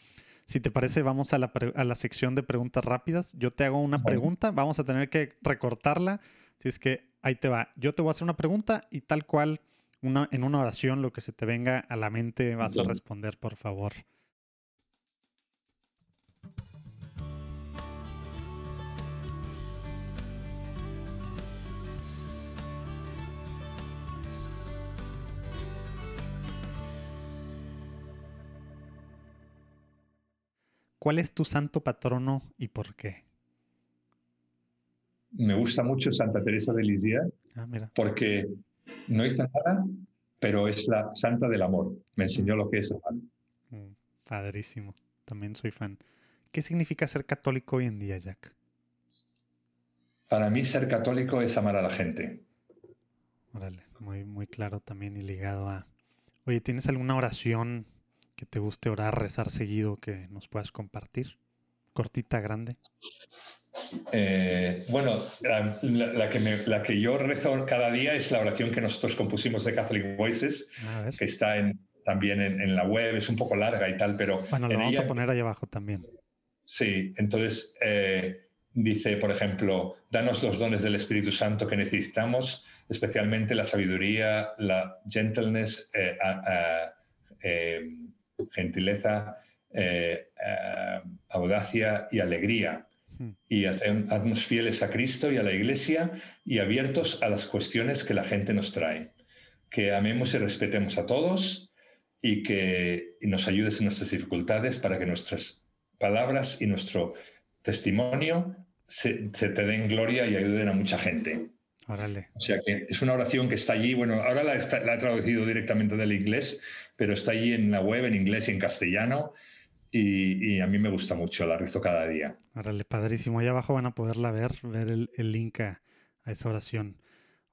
Si te parece, vamos a la, a la sección de preguntas rápidas. Yo te hago una pregunta, vamos a tener que recortarla. Así es que ahí te va. Yo te voy a hacer una pregunta y tal cual, en una oración, lo que se te venga a la mente, vas a responder, por favor. ¿Cuál es tu santo patrono y por qué? Me gusta mucho Santa Teresa de Lidia ah, porque no hizo nada, pero es la santa del amor. Me enseñó lo que es amar. Mm, padrísimo. También soy fan. ¿Qué significa ser católico hoy en día, Jack? Para mí ser católico es amar a la gente. Órale, muy, muy claro también y ligado a... Oye, ¿tienes alguna oración que te guste orar, rezar seguido que nos puedas compartir? Cortita, grande. Eh, bueno, la, que la, que yo rezo cada día es la oración que nosotros compusimos de Catholic Voices, que está en, también en, la web, es un poco larga y tal, pero... Bueno, lo vamos a poner ahí abajo también. Sí, entonces eh, dice, por ejemplo, danos los dones del Espíritu Santo que necesitamos, especialmente la sabiduría, la gentleness, eh, gentileza, audacia y alegría y haznos fieles a Cristo y a la Iglesia y abiertos a las cuestiones que la gente nos trae. Que amemos y respetemos a todos y que nos ayudes en nuestras dificultades para que nuestras palabras y nuestro testimonio se, te den gloria y ayuden a mucha gente. Órale. O sea que es una oración que está allí, bueno, ahora la, la he traducido directamente del inglés, pero está allí en la web en inglés y en castellano y, a mí me gusta mucho, la rezo cada día. Árale, padrísimo. Ahí abajo van a poderla ver, ver el, link a, esa oración.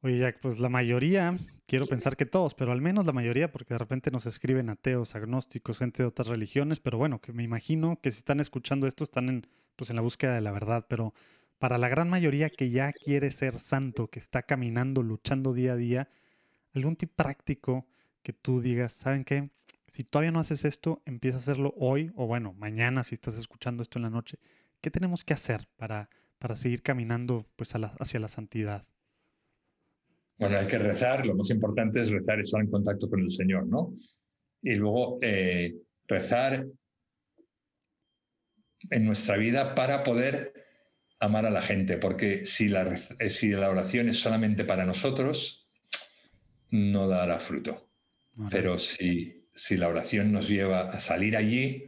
Oye, Jack, pues la mayoría, quiero pensar que todos, pero al menos la mayoría, porque de repente nos escriben ateos, agnósticos, gente de otras religiones, pero bueno, que me imagino que si están escuchando esto están en, pues en la búsqueda de la verdad, pero para la gran mayoría que ya quiere ser santo, que está caminando, luchando día a día, algún tip práctico que tú digas, ¿saben qué? Si todavía no haces esto, empieza a hacerlo hoy o bueno, mañana si estás escuchando esto en la noche. ¿Qué tenemos que hacer para, para seguir caminando pues, hacia la santidad? Bueno, hay que rezar, lo más importante es rezar, estar en contacto con el Señor, ¿no? Y luego eh, rezar en nuestra vida para poder amar a la gente, porque si la, eh, si la oración es solamente para nosotros, no dará fruto. Pero si si la oración nos lleva a salir allí,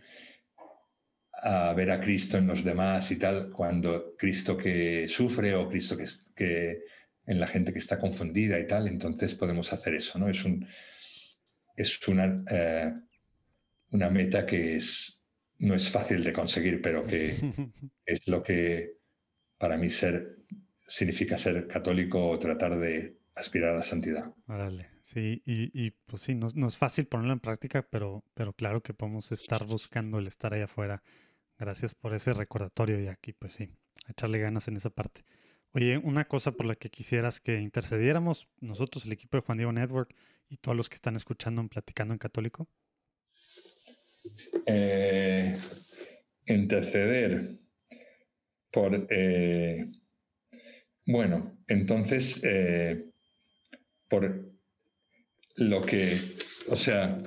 a ver a Cristo en los demás y tal, cuando Cristo que sufre o Cristo que, que en la gente que está confundida y tal, entonces podemos hacer eso, ¿no? Es, un, es una, eh, una meta que es, no es fácil de conseguir, pero que es lo que para mí ser, significa ser católico o tratar de aspirar a la santidad. Sí, y, pues sí, no, es fácil ponerlo en práctica, pero, pero claro que podemos estar buscando el estar ahí afuera. Gracias por ese recordatorio y aquí, pues sí, echarle ganas en esa parte. Oye, una cosa por la que quisieras que intercediéramos, nosotros, el equipo de Juan Diego Network y todos los que están escuchando en Platicando en Católico. Eh, interceder por... Eh, bueno, entonces, eh, por lo que, o sea,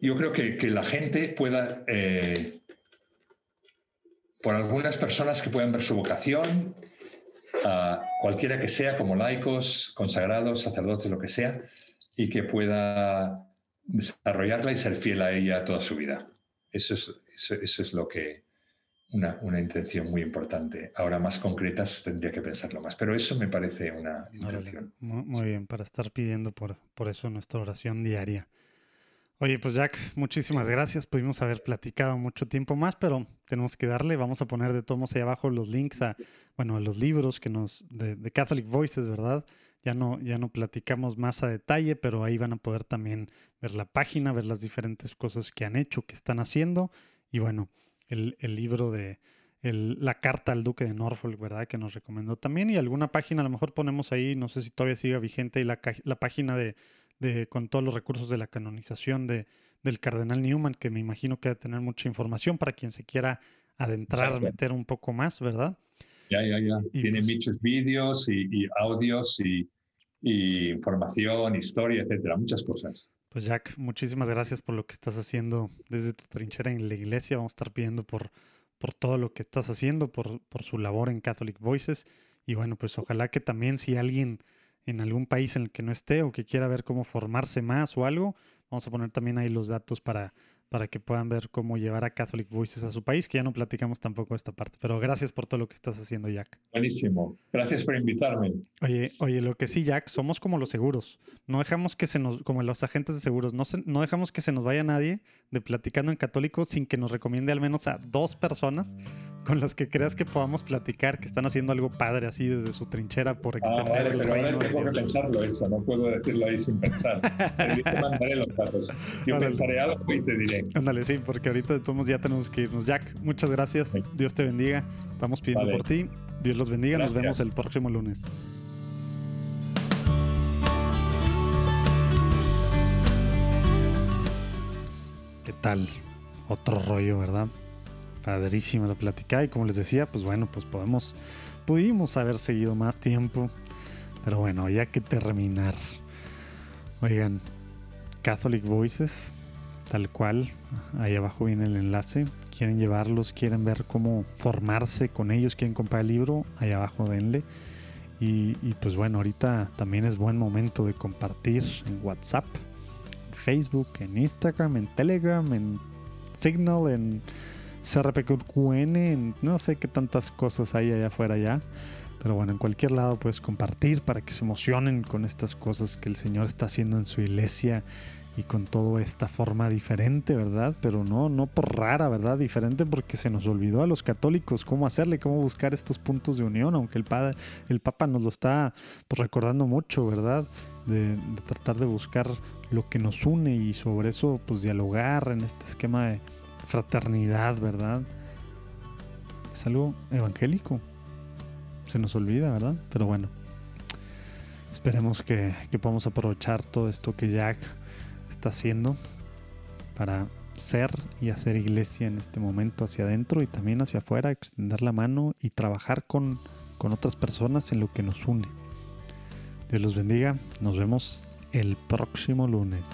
yo creo que, la gente pueda, eh, por algunas personas que puedan ver su vocación, cualquiera que sea, como laicos, consagrados, sacerdotes, lo que sea, y que pueda desarrollarla y ser fiel a ella toda su vida. Eso es, eso es lo que, una, intención muy importante. Ahora más concretas tendría que pensarlo más, pero eso me parece una intención. Muy, bien, para estar pidiendo por, por eso nuestra oración diaria. Oye, pues Jack, muchísimas gracias. Pudimos haber platicado mucho tiempo más, pero tenemos que darle. Vamos a poner de todos ahí abajo los links a, bueno, a los libros que nos, de, de, Catholic Voices, ¿verdad? Ya no, ya no platicamos más a detalle, pero ahí van a poder también ver la página, ver las diferentes cosas que han hecho, que están haciendo. Y bueno, el, libro de la carta al duque de Norfolk, ¿verdad? Que nos recomendó también. Y alguna página, a lo mejor ponemos ahí, no sé si todavía sigue vigente, la, la página de, de, con todos los recursos de la canonización de, del cardenal Newman, que me imagino que va a tener mucha información para quien se quiera adentrar, meter un poco más, ¿verdad? Ya, ya, ya. Tiene pues muchos vídeos y, audios y, y, información, historia, etcétera, muchas cosas. Pues Jack, muchísimas gracias por lo que estás haciendo desde tu trinchera en la iglesia. Vamos a estar pidiendo por, por todo lo que estás haciendo, por, por su labor en Catholic Voices. Y bueno, pues ojalá que también si alguien en algún país en el que no esté o que quiera ver cómo formarse más o algo, vamos a poner también ahí los datos para, para que puedan ver cómo llevar a Catholic Voices a su país, que ya no platicamos tampoco esta parte. Pero gracias por todo lo que estás haciendo, Jack. Buenísimo. Gracias por invitarme. Oye, oye, lo que sí, Jack, somos como los seguros. No dejamos que se nos, como los agentes de seguros, no, no dejamos que se nos vaya nadie de platicando en católico sin que nos recomiende al menos a dos personas con las que creas que podamos platicar, que están haciendo algo padre así desde su trinchera por extender ah, vale, pero ahora tengo que pensarlo eso, no puedo decirlo ahí sin pensar. te mandaré los datos. Yo pensaré algo y te diré. Ándale, sí, porque ahorita de todos ya tenemos que irnos. Jack, muchas gracias. Dios te bendiga. Estamos pidiendo por ti. Dios los bendiga. Nos vemos el próximo lunes. ¿Qué tal? Otro rollo, ¿verdad? Padrísima la plática y como les decía, pues bueno, pues podemos, pudimos haber seguido más tiempo, pero bueno, ya que terminar. Oigan, Catholic Voices, tal cual, ahí abajo viene el enlace. Quieren llevarlos, quieren ver cómo formarse con ellos, quieren comprar el libro, ahí abajo denle. Y, y pues bueno, ahorita también es buen momento de compartir en WhatsApp, en Facebook, en Instagram, en Telegram, en Signal, en CRPQN, no sé qué tantas cosas hay allá afuera ya. Pero bueno, en cualquier lado puedes compartir para que se emocionen con estas cosas que el Señor está haciendo en su iglesia y con toda esta forma diferente, ¿verdad? Pero no, no por rara, ¿verdad? Diferente porque se nos olvidó a los católicos cómo hacerle, cómo buscar estos puntos de unión, aunque el, padre, el Papa nos lo está pues, recordando mucho, ¿verdad? De, tratar de buscar lo que nos une y sobre eso pues dialogar en este esquema de fraternidad, ¿verdad? Es algo evangélico. Se nos olvida, ¿verdad? Pero bueno, esperemos que, podamos aprovechar todo esto que Jack está haciendo para ser y hacer iglesia en este momento hacia adentro y también hacia afuera, extender la mano y trabajar con, con otras personas en lo que nos une. Dios los bendiga, nos vemos el próximo lunes.